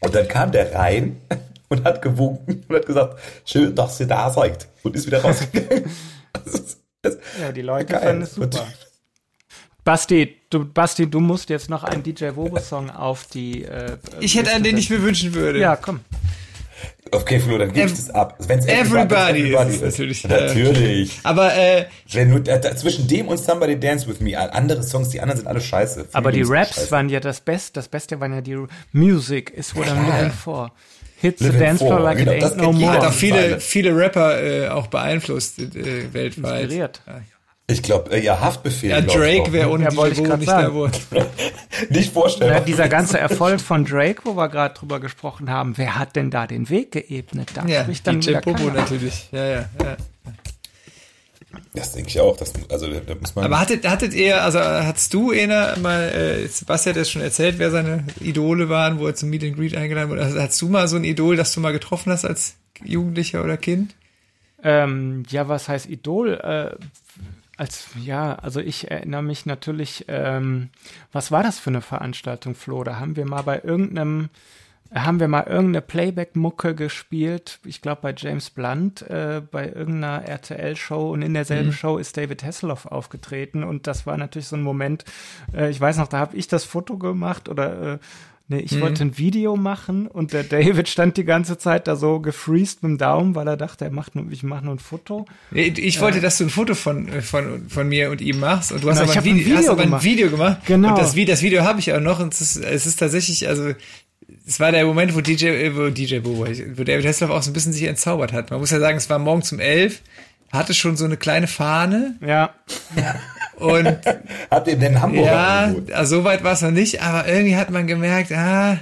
Und dann kam der rein und hat gewunken und hat gesagt, schön, dass ihr da seid. Und ist wieder rausgegangen.
Ja, die Leute
Geil.
fanden es super. Basti, du, Basti, du musst jetzt noch einen DJ Bobo-Song auf die. Äh,
Ich hätte einen, den ich mir wünschen würde.
Ja, komm.
Okay, Flo, dann gebe ich das ab. Wenn's
Everybody
wenn's
ist es natürlich, ja.
Natürlich.
Aber äh,
Wenn du, äh, zwischen dem und Somebody Dance With Me, andere Songs, die anderen sind alle scheiße.
Aber die Raps
scheiße.
waren ja das Beste. Das Beste waren ja die Music is what I'm looking for. Hit the dance floor like
genau,
it
das
ain't no
jeder.
hat
more.
auch viele, viele Rapper äh, auch beeinflusst äh, weltweit.
Inspiriert.
Ich glaube, äh, ja, Haftbefehl.
Ja,
ich
Drake
auch.
wäre ohne
Ja, wollte
DJ
ich
Bobo nicht
sagen.
da wohl.
Nicht vorstellen.
Ja, dieser ganze Erfolg von Drake, wo wir gerade drüber gesprochen haben, wer hat denn da den Weg geebnet? Da
Ja,
spricht dann
DJ
keiner.
natürlich. Ja, ja, ja.
Das denke ich auch. Das, also da, muss man.
Aber hattet, hattet ihr, also hattest du, Ena, mal, äh, Sebastian hat das schon erzählt, wer seine Idole waren, wo er zum Meet and Greet eingeladen wurde. Also, hattest du mal so ein Idol, das du mal getroffen hast als Jugendlicher oder Kind?
Ähm, ja, was heißt Idol? Äh, als ja, also ich erinnere mich natürlich, ähm, was war das für eine Veranstaltung, Flo? Da haben wir mal bei irgendeinem, haben wir mal irgendeine Playback-Mucke gespielt, ich glaube bei James Blunt, äh, bei irgendeiner RTL-Show und in derselben Show ist David Hasselhoff aufgetreten und das war natürlich so ein Moment, äh, ich weiß noch, da habe ich das Foto gemacht oder äh, Nee, ich wollte ein Video machen und der David stand die ganze Zeit da so gefreezed mit dem Daumen, weil er dachte, er macht nur, ich mache nur ein Foto.
Nee, Ich wollte, dass du ein Foto von, von, von mir und ihm machst und du hast
Na,
aber ein
hab ein
Video, hast
Video
aber ein
gemacht.
Video gemacht.
Genau.
Und das, das Video habe ich auch noch und es ist, es ist tatsächlich, also es war der Moment, wo DJ, äh, wo DJ Bobo, wo David Hasselhoff auch so ein bisschen sich entzaubert hat. Man muss ja sagen, es war morgens um elf, hatte schon so eine kleine Fahne
Ja,
und
Habt ihr denn Hamburg
ja, also so weit war es noch nicht, aber irgendwie hat man gemerkt, ah,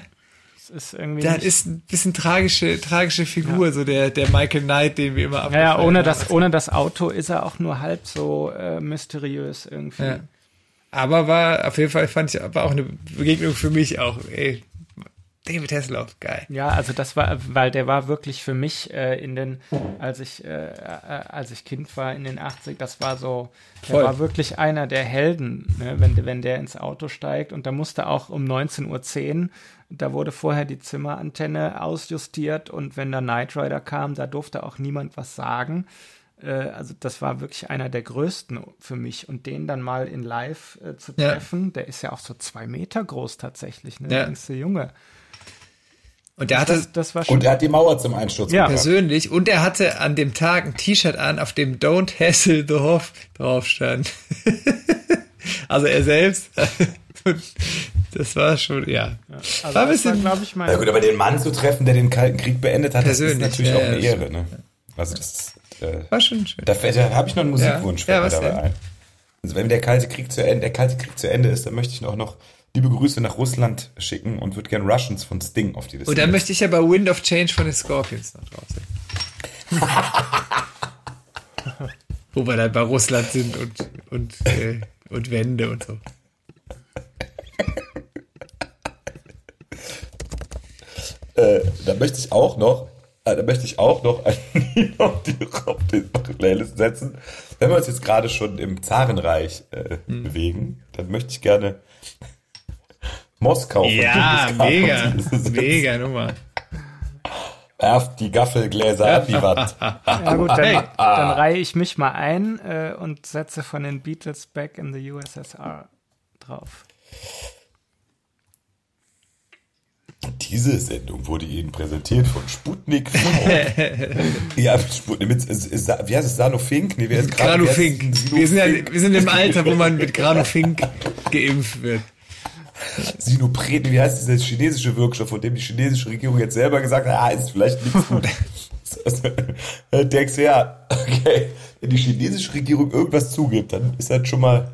es ist irgendwie.
das ist ein bisschen tragische, tragische Figur, so der, der Michael Knight, den wir immer
ja, ja, ohne
haben.
das, ohne das Auto ist er auch nur halb so äh, mysteriös irgendwie.
Ja. Aber war auf jeden Fall fand ich war auch eine Begegnung für mich auch. Ey, David Hasselhoff, geil.
Ja, also das war, weil der war wirklich für mich äh, in den, als ich, äh, äh, als ich Kind war in den 80 das war so, der
Voll.
war wirklich einer der Helden, ne, wenn, wenn der ins Auto steigt und da musste auch um 19.10 Uhr, da wurde vorher die Zimmerantenne ausjustiert und wenn der Knight Rider kam, da durfte auch niemand was sagen. Äh, also das war wirklich einer der größten für mich und den dann mal in live äh, zu
Ja.
treffen, der ist ja auch so zwei Meter groß tatsächlich, ne,
Ja.
der jüngste Junge.
Und der hatte
Das, das war schon
Und er hat die Mauer zum Einsturz
Ja.
gebracht.
persönlich und er hatte an dem Tag ein T-Shirt an, auf dem Don't Hassle the Hoff drauf stand. also er selbst. Das war schon, ja.
Also
war ein
war,
bisschen
glaube ich, mein.
Ja gut, aber den Mann zu treffen, der den Kalten Krieg beendet hat, das ist natürlich
ja,
auch eine
ja,
Ehre. Ne? Also das äh,
war schon schön.
da, fällt- da habe ich noch einen Musikwunsch
Ja, ja, was
mir dabei
denn?
ein. Also wenn der Kalte Krieg zu Ende, der Kalte Krieg zu Ende ist, dann möchte ich auch noch liebe Grüße nach Russland schicken und würde gerne Russians von Sting auf die Liste.
Und dann möchte ich aber Wind of Change von den Scorpions noch draufsetzen. Wo wir dann bei Russland sind und, und, äh, und Wände und so.
äh, da möchte ich auch noch, äh, da möchte ich auch noch ein Lied auf die, auf die Playlist setzen. Wenn wir uns jetzt gerade schon im Zarenreich äh,
Hm.
bewegen, dann möchte ich gerne Moskau
Ja, mega, mega Nummer.
Werft die Gaffelgläser an die Wand.
Ja gut, dann,
Hey.
dann reihe ich mich mal ein äh, und setze von den Beatles Back in the USSR drauf.
Diese Sendung wurde Ihnen präsentiert von Sputnik ja, Sputnik, mit, wie heißt es, Sanofink? Nee, wer ist
Grano Fink. Wir sind, ja, wir sind im Alter, wo man mit Grano Fink geimpft wird.
Sinopreten, wie heißt dieser chinesische Wirkstoff, von dem die chinesische Regierung jetzt selber gesagt hat, ah, ist vielleicht nicht gut. denkst du, ja, okay, wenn die chinesische Regierung irgendwas zugibt, dann ist das schon mal,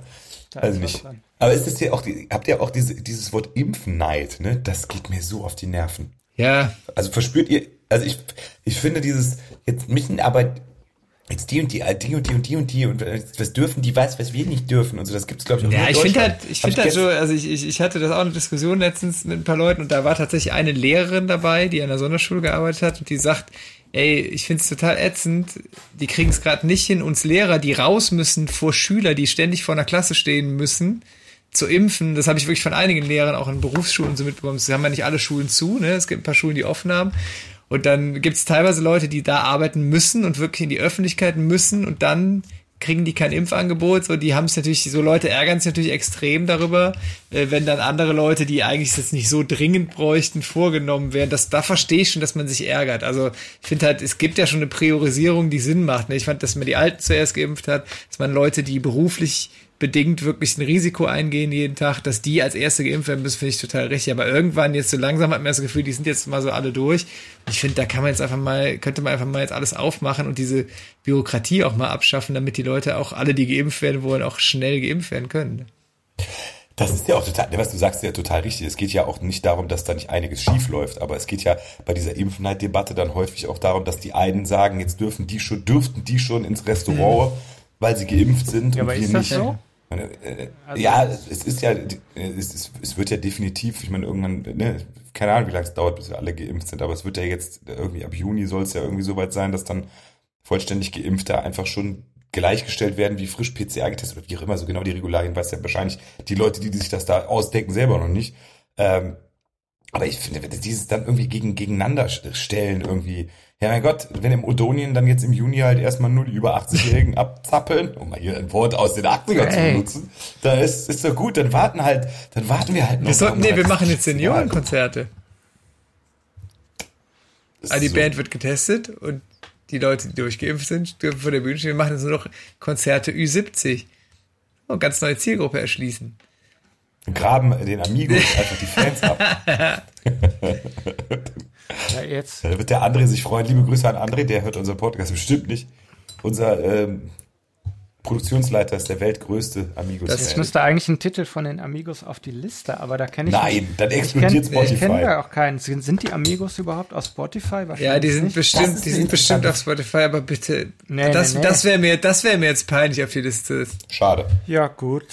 weiß ich nicht. Aber ist es ja auch, die, habt ihr auch diese, dieses Wort Impfneid, ne? Das geht mir so auf die Nerven.
Ja.
Also verspürt ihr, also ich, ich finde dieses, jetzt müssen aber jetzt die und die, die und die und die und die und was dürfen die, was, was wir nicht dürfen und so, das gibt's glaube ich auch
Ja, ich finde halt, ich finde halt so, also ich, ich, ich hatte das auch eine Diskussion letztens mit ein paar Leuten und da war tatsächlich eine Lehrerin dabei, die an der Sonderschule gearbeitet hat und die sagt, ey, ich finde es total ätzend, die kriegen es gerade nicht hin, uns Lehrer, die raus müssen vor Schüler, die ständig vor einer Klasse stehen müssen, zu impfen, das habe ich wirklich von einigen Lehrern auch in Berufsschulen so mitbekommen. Es haben ja nicht alle Schulen zu, ne? Es gibt ein paar Schulen, die offen haben. Und dann gibt es teilweise Leute, die da arbeiten müssen und wirklich in die Öffentlichkeit müssen und dann kriegen die kein Impfangebot. So, die haben es natürlich, so Leute ärgern sich natürlich extrem darüber, äh, wenn dann andere Leute, die eigentlich jetzt nicht so dringend bräuchten, vorgenommen werden. Das, da verstehe ich schon, dass man sich ärgert. Also ich finde halt, es gibt ja schon eine Priorisierung, die Sinn macht. Ne? Ich fand, dass man die Alten zuerst geimpft hat, dass man Leute, die beruflich bedingt wirklich ein Risiko eingehen jeden Tag, dass die als erste geimpft werden müssen, finde ich total richtig. Aber irgendwann jetzt so langsam hat man das Gefühl, die sind jetzt mal so alle durch. Ich finde, da kann man jetzt einfach mal, könnte man einfach mal jetzt alles aufmachen und diese Bürokratie auch mal abschaffen, damit die Leute auch alle, die geimpft werden wollen, auch schnell geimpft werden können.
Das ist ja auch total, was du sagst, ja total richtig. Es geht ja auch nicht darum, dass da nicht einiges schief läuft, aber es geht ja bei dieser Impfneid-Debatte dann häufig auch darum, dass die einen sagen, jetzt dürfen die schon, dürften die schon ins Restaurant, mhm. weil sie geimpft sind
ja, und aber wir ist das nicht. So?
Äh, also ja, es ist ja, es, ist, es wird ja definitiv, ich meine, irgendwann, ne, keine Ahnung, wie lange es dauert, bis wir alle geimpft sind, aber es wird ja jetzt irgendwie ab Juni soll es ja irgendwie so weit sein, dass dann vollständig Geimpfte einfach schon gleichgestellt werden wie frisch PCR getestet oder wie auch immer, so genau die Regularien weiß ja wahrscheinlich die Leute, die sich das da ausdenken, selber noch nicht. Ähm, aber ich finde, dieses dann irgendwie gegen, gegeneinander stellen irgendwie, ja, mein Gott, wenn im Odonien dann jetzt im Juni halt erstmal nur die über 80-Jährigen abzappeln, um mal hier ein Wort aus den 80ern zu benutzen, da ist, ist doch gut, dann warten halt, dann warten wir halt
noch. Wir sollten, nee, wir machen jetzt Seniorenkonzerte. Also die so. Band wird getestet und die Leute, die durchgeimpft sind, dürfen vor der Bühne stehen. Wir machen jetzt nur noch Konzerte Ü70. Und ganz neue Zielgruppe erschließen.
Graben den Amigos einfach die Fans ab.
Ja, jetzt.
Da wird der André sich freuen. Liebe Grüße an André, der hört unseren Podcast bestimmt nicht. Unser ähm, Produktionsleiter ist der weltgrößte Amigos.
Das ich müsste eigentlich einen Titel von den Amigos auf die Liste, aber da kenne ich
Nein, nicht. dann explodiert Spotify. Ich kenne
da auch keinen. Sind, sind, die Amigos überhaupt auf Spotify?
Ja, die sind nicht. bestimmt, die sind bestimmt auf Spotify, aber bitte, nee, das, nee, nee. das wäre mir, das wäre mir jetzt peinlich auf die Liste.
Schade.
Ja, gut.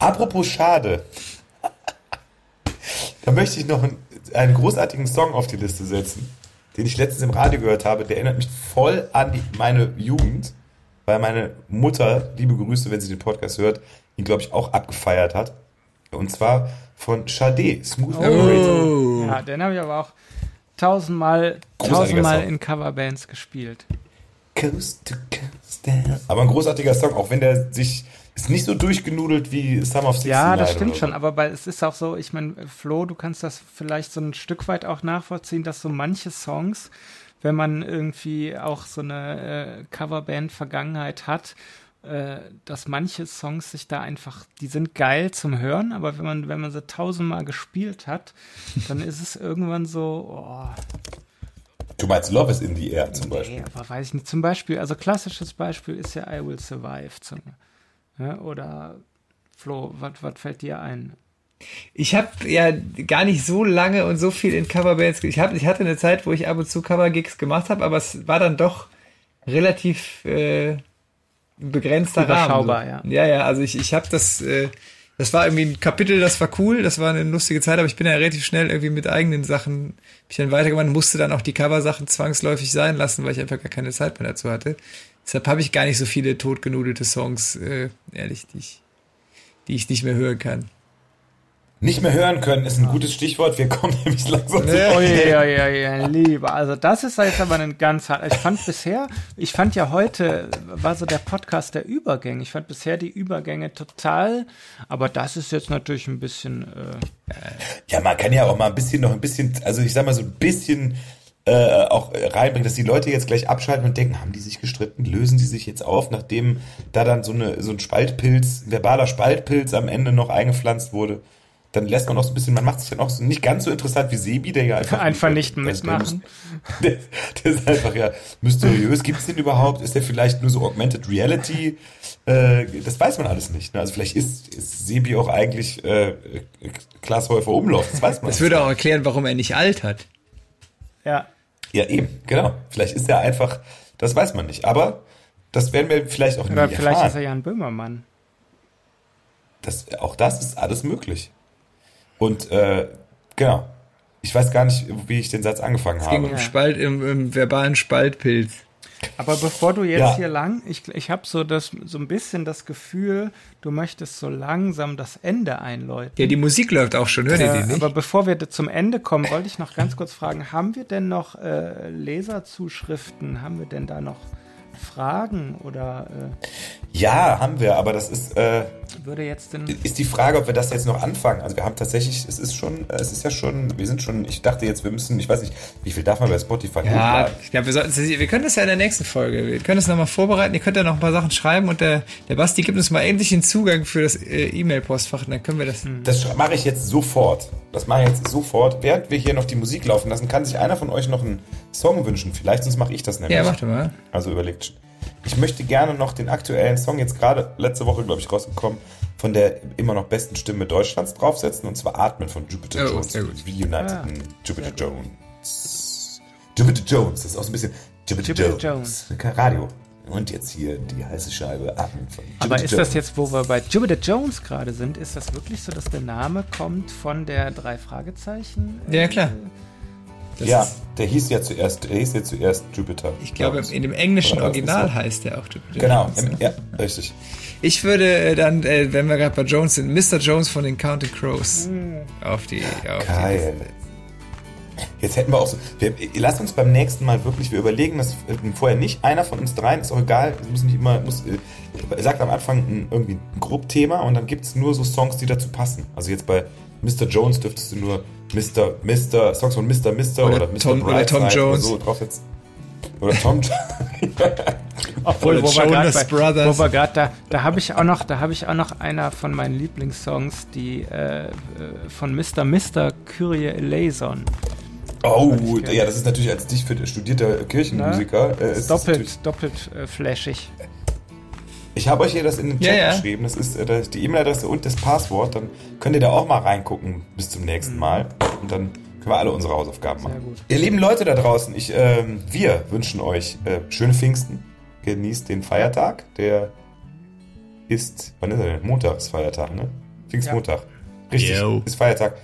Apropos schade. da möchte ich noch einen einen großartigen Song auf die Liste setzen, den ich letztens im Radio gehört habe. Der erinnert mich voll an die, meine Jugend, weil meine Mutter, liebe Grüße, wenn sie den Podcast hört, ihn, glaube ich, auch abgefeiert hat. Und zwar von Sade, Smooth
oh. Ja, den habe ich aber auch tausendmal, tausendmal in Coverbands gespielt.
Coast to coast down. Aber ein großartiger Song, auch wenn der sich ist nicht so durchgenudelt wie Summer of 69.
Ja, das stimmt schon, aber bei, es ist auch so, ich meine, Flo, du kannst das vielleicht so ein Stück weit auch nachvollziehen, dass so manche Songs, wenn man irgendwie auch so eine äh, Coverband-Vergangenheit hat, äh, dass manche Songs sich da einfach, die sind geil zum Hören, aber wenn man, wenn man sie tausendmal gespielt hat, dann ist es irgendwann so, oh,
Du meinst Love is in the Air zum Beispiel?
Nee, aber weiß ich nicht. Zum Beispiel, also klassisches Beispiel ist ja I Will Survive. Zum, ja, oder Flo, was fällt dir ein?
Ich habe ja gar nicht so lange und so viel in Coverbands. Ich, hab, ich hatte eine Zeit, wo ich ab und zu Covergigs gemacht habe, aber es war dann doch relativ äh, begrenzter Rahmen. So.
ja.
Ja, ja, also ich, ich habe das, äh, das war irgendwie ein Kapitel, das war cool, das war eine lustige Zeit, aber ich bin ja relativ schnell irgendwie mit eigenen Sachen, ich dann weitergemacht, musste dann auch die Coversachen zwangsläufig sein lassen, weil ich einfach gar keine Zeit mehr dazu hatte. Deshalb habe ich gar nicht so viele totgenudelte Songs, äh, ehrlich, die ich, die ich nicht mehr hören kann.
Nicht mehr hören können ist ein gutes Stichwort. Wir kommen nämlich langsam
zu ja, ja, ja, ja, lieber. Also das ist jetzt aber ein ganz hart. Ich fand bisher, ich fand ja heute war so der Podcast der Übergänge. Ich fand bisher die Übergänge total, aber das ist jetzt natürlich ein bisschen. Äh,
ja, man kann ja auch mal ein bisschen noch ein bisschen, also ich sag mal so ein bisschen äh, auch reinbringen, dass die Leute jetzt gleich abschalten und denken, haben die sich gestritten, lösen die sich jetzt auf, nachdem da dann so, eine, so ein Spaltpilz, ein verbaler Spaltpilz am Ende noch eingepflanzt wurde. dann lässt man auch so ein bisschen, man macht sich dann auch so nicht ganz so interessant wie Sebi, der ja einfach.
Einfach nicht mitmachen.
Der, der ist einfach ja mysteriös. Gibt es den überhaupt? Ist der vielleicht nur so Augmented Reality? Äh, das weiß man alles nicht. Ne? Also vielleicht ist, ist Sebi auch eigentlich äh, Klaas Häufer Umlauf. Das weiß man.
Das würde auch erklären, warum er nicht altert.
Ja.
Ja, eben, genau. Vielleicht ist er einfach, das weiß man nicht. Aber das werden wir vielleicht auch nie
Oder vielleicht
erfahren.
ist er ja ein Böhmermann.
Das, auch das ist alles möglich. Und äh, genau. Ich weiß gar nicht, wie ich den Satz angefangen
Es ging
habe.
um Spalt, im, im verbalen Spaltpilz.
Aber bevor du jetzt
Ja.
hier lang, ich, ich habe so, das, so ein bisschen das Gefühl, du möchtest so langsam das Ende einläuten.
Ja, die Musik läuft auch schon, hört ihr die
Äh,
nicht?
aber bevor wir zum Ende kommen, wollte ich noch ganz kurz fragen, haben wir denn noch äh, Leserzuschriften? Haben wir denn da noch Fragen? Oder
Ja, haben wir, aber das ist, äh,
würde jetzt denn...
ist die Frage, ob wir das jetzt noch anfangen. Also wir haben tatsächlich, es ist schon, äh, es ist ja schon, wir sind schon, ich dachte jetzt, wir müssen, ich weiß nicht, wie viel darf man bei Spotify
Ja,
hochladen?
ich glaube, wir sollten wir können das ja in der nächsten Folge. Wir können das nochmal vorbereiten. Ihr könnt ja noch ein paar Sachen schreiben und der, der Basti gibt uns mal endlich den Zugang für das äh, E-Mail-Postfach und dann können wir das.
Das mache ich jetzt sofort. Das mache ich jetzt sofort. Während wir hier noch die Musik laufen lassen, kann sich einer von euch noch einen Song wünschen. Vielleicht, sonst mache ich das nämlich.
Ja, warte mal.
Also überlegt. Ich möchte gerne noch den aktuellen Song, jetzt gerade letzte Woche, glaube ich, rausgekommen, von der immer noch besten Stimme Deutschlands draufsetzen, und zwar Atmen von Jupiter
Oh,
Jones.
sehr gut.
Reunited
Ah,
Jupiter Jones. Jupiter Jones, das ist auch so ein bisschen Jupiter,
Jupiter
Jones. Radio. Und jetzt hier die heiße Scheibe Atmen von Jupiter
Aber ist
Jones.
das jetzt, wo wir bei Jupiter Jones gerade sind, ist das wirklich so, dass der Name kommt von der drei Fragezeichen? äh,
Ja, klar. Das
Ja, der hieß ja zuerst, der hieß ja zuerst Jupiter.
ich glaube, in dem englischen Original heißt der auch Jupiter
Genau, im, ja, richtig.
Ich würde äh, dann, äh, wenn wir gerade bei Jones sind, Mr. Jones von den Counting Crows auf die. Auf
Geil.
Die
Jetzt hätten wir auch so. Wir, lasst uns beim nächsten Mal wirklich, wir überlegen das äh, vorher nicht. Einer von uns dreien, ist auch egal, es muss nicht immer, muss, sagt am Anfang ein, irgendwie ein Grobthema und dann gibt es nur so Songs, die dazu passen. Also jetzt bei Mr. Jones dürftest du nur Mr. Mr. Songs von Mr. Mr.
Oder
oder, Mr.
Tom- oder
Brightside
Tom Jones.
Oder so draufsetzen. Oder Tom Jones.
Obwohl,
Oder
wo wir
Jonas
gerade
Brothers.
wo wir gerade da, da habe ich auch noch, da habe ich auch noch einer von meinen Lieblingssongs, die äh, äh, von Mr. Mr. Kyrie eleison.
Oh, ja, das ist natürlich als dich für studierter Kirchenmusiker. Äh, ist das natürlich-
Doppelt, doppelt äh, flashig.
Ich habe euch hier das in den
Ja,
Chat
ja.
geschrieben. Das ist äh, das- die E-Mail-Adresse und das Passwort. Dann könnt ihr da auch mal reingucken bis zum nächsten Mal. Und dann können wir alle unsere Hausaufgaben machen.
Sehr gut.
Ihr lieben Leute da draußen, ich, ähm, wir wünschen euch äh, schöne Pfingsten. Genießt den Feiertag. Der ist, wann ist er denn? Montag ist Feiertag, ne? Pfingstmontag. Richtig,
Yo.
ist Feiertag.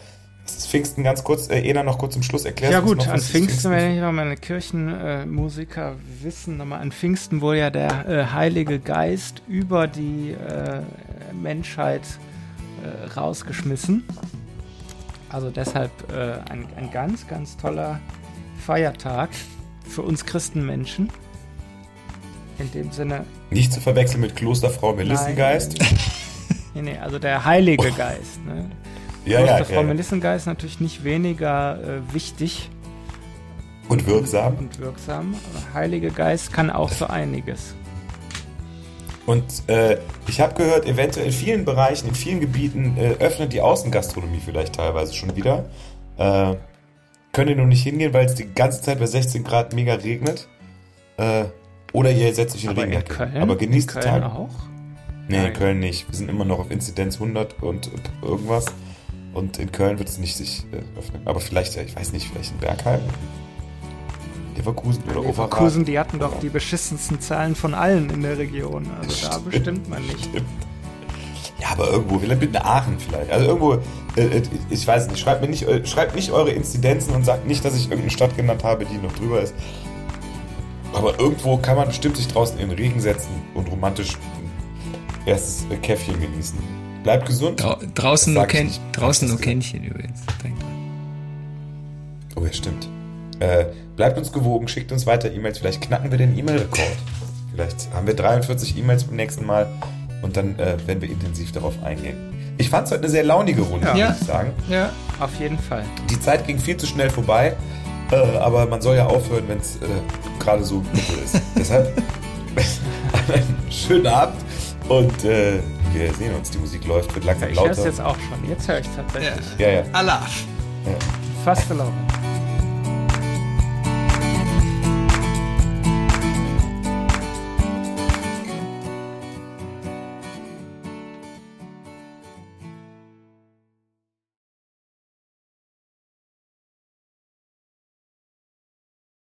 Das ist Pfingsten ganz kurz. Äh, Ena noch kurz zum Schluss erklärt.
Ja gut, an Pfingsten, wenn ich noch meine Kirchenmusiker wissen, nochmal an Pfingsten wurde ja der äh, Heilige Geist über die äh, Menschheit äh, rausgeschmissen. Also deshalb äh, ein, ein ganz, ganz toller Feiertag für uns Christenmenschen. In dem Sinne,
Nicht zu verwechseln mit Klosterfrau Melissengeist.
Nein. nee, nee, also der Heilige Geist. Ne?
Ja, ja, ja,
Frau
ja.
Melissengeist natürlich nicht weniger äh, wichtig
Und wirksam.
und wirksam. Heilige Geist kann auch so einiges.
Und äh, ich habe gehört, eventuell in vielen Bereichen, in vielen Gebieten äh, öffnet die Außengastronomie vielleicht teilweise schon wieder. Äh, könnt ihr nur nicht hingehen, weil es die ganze Zeit bei 16 Grad mega regnet. Äh, oder ihr setzt euch in
Aber in
Regenjacke.
Köln,
Aber genießt
in Köln
Tage.
auch.
Nee, in
Nein.
Köln nicht. Wir sind immer noch auf Inzidenz 100 und, und irgendwas. Und in Köln wird es nicht sich äh, öffnen. Aber vielleicht, ja, ich weiß nicht, vielleicht in Bergheim. Leverkusen oder Overath.
Leverkusen, die hatten doch die beschissensten Zahlen von allen in der Region. Also da bestimmt man nicht.
Ja, aber irgendwo, vielleicht mit Aachen vielleicht. Also irgendwo, äh, äh, ich weiß nicht, schreibt mir nicht, äh, schreibt nicht eure Inzidenzen und sagt nicht, dass ich irgendeine Stadt genannt habe, die noch drüber ist. Aber irgendwo kann man bestimmt sich draußen in den Regen setzen und romantisch ein erstes äh, Käffchen genießen. Bleibt gesund.
Drau draußen nur,
nicht.
draußen nur Kännchen übrigens. Denk dran.
Oh ja, stimmt. Äh, bleibt uns gewogen, schickt uns weiter E-Mails. Vielleicht knacken wir den E-Mail-Rekord. Vielleicht haben wir 43 E-Mails beim nächsten Mal und dann äh, werden wir intensiv darauf eingehen. Ich fand es heute eine sehr launige Runde,
Ja.
muss ich sagen.
Ja,
Auf jeden Fall.
Die Zeit ging viel zu schnell vorbei, äh, aber man soll ja aufhören, wenn es äh, gerade so mittel ist. Deshalb einen schönen Abend und äh, wir sehen uns, die Musik läuft, wird langsam
Ich höre es
lauter.
jetzt auch schon. Jetzt höre ich es tatsächlich.
Ja, ja.
Alaf.
Fast alone.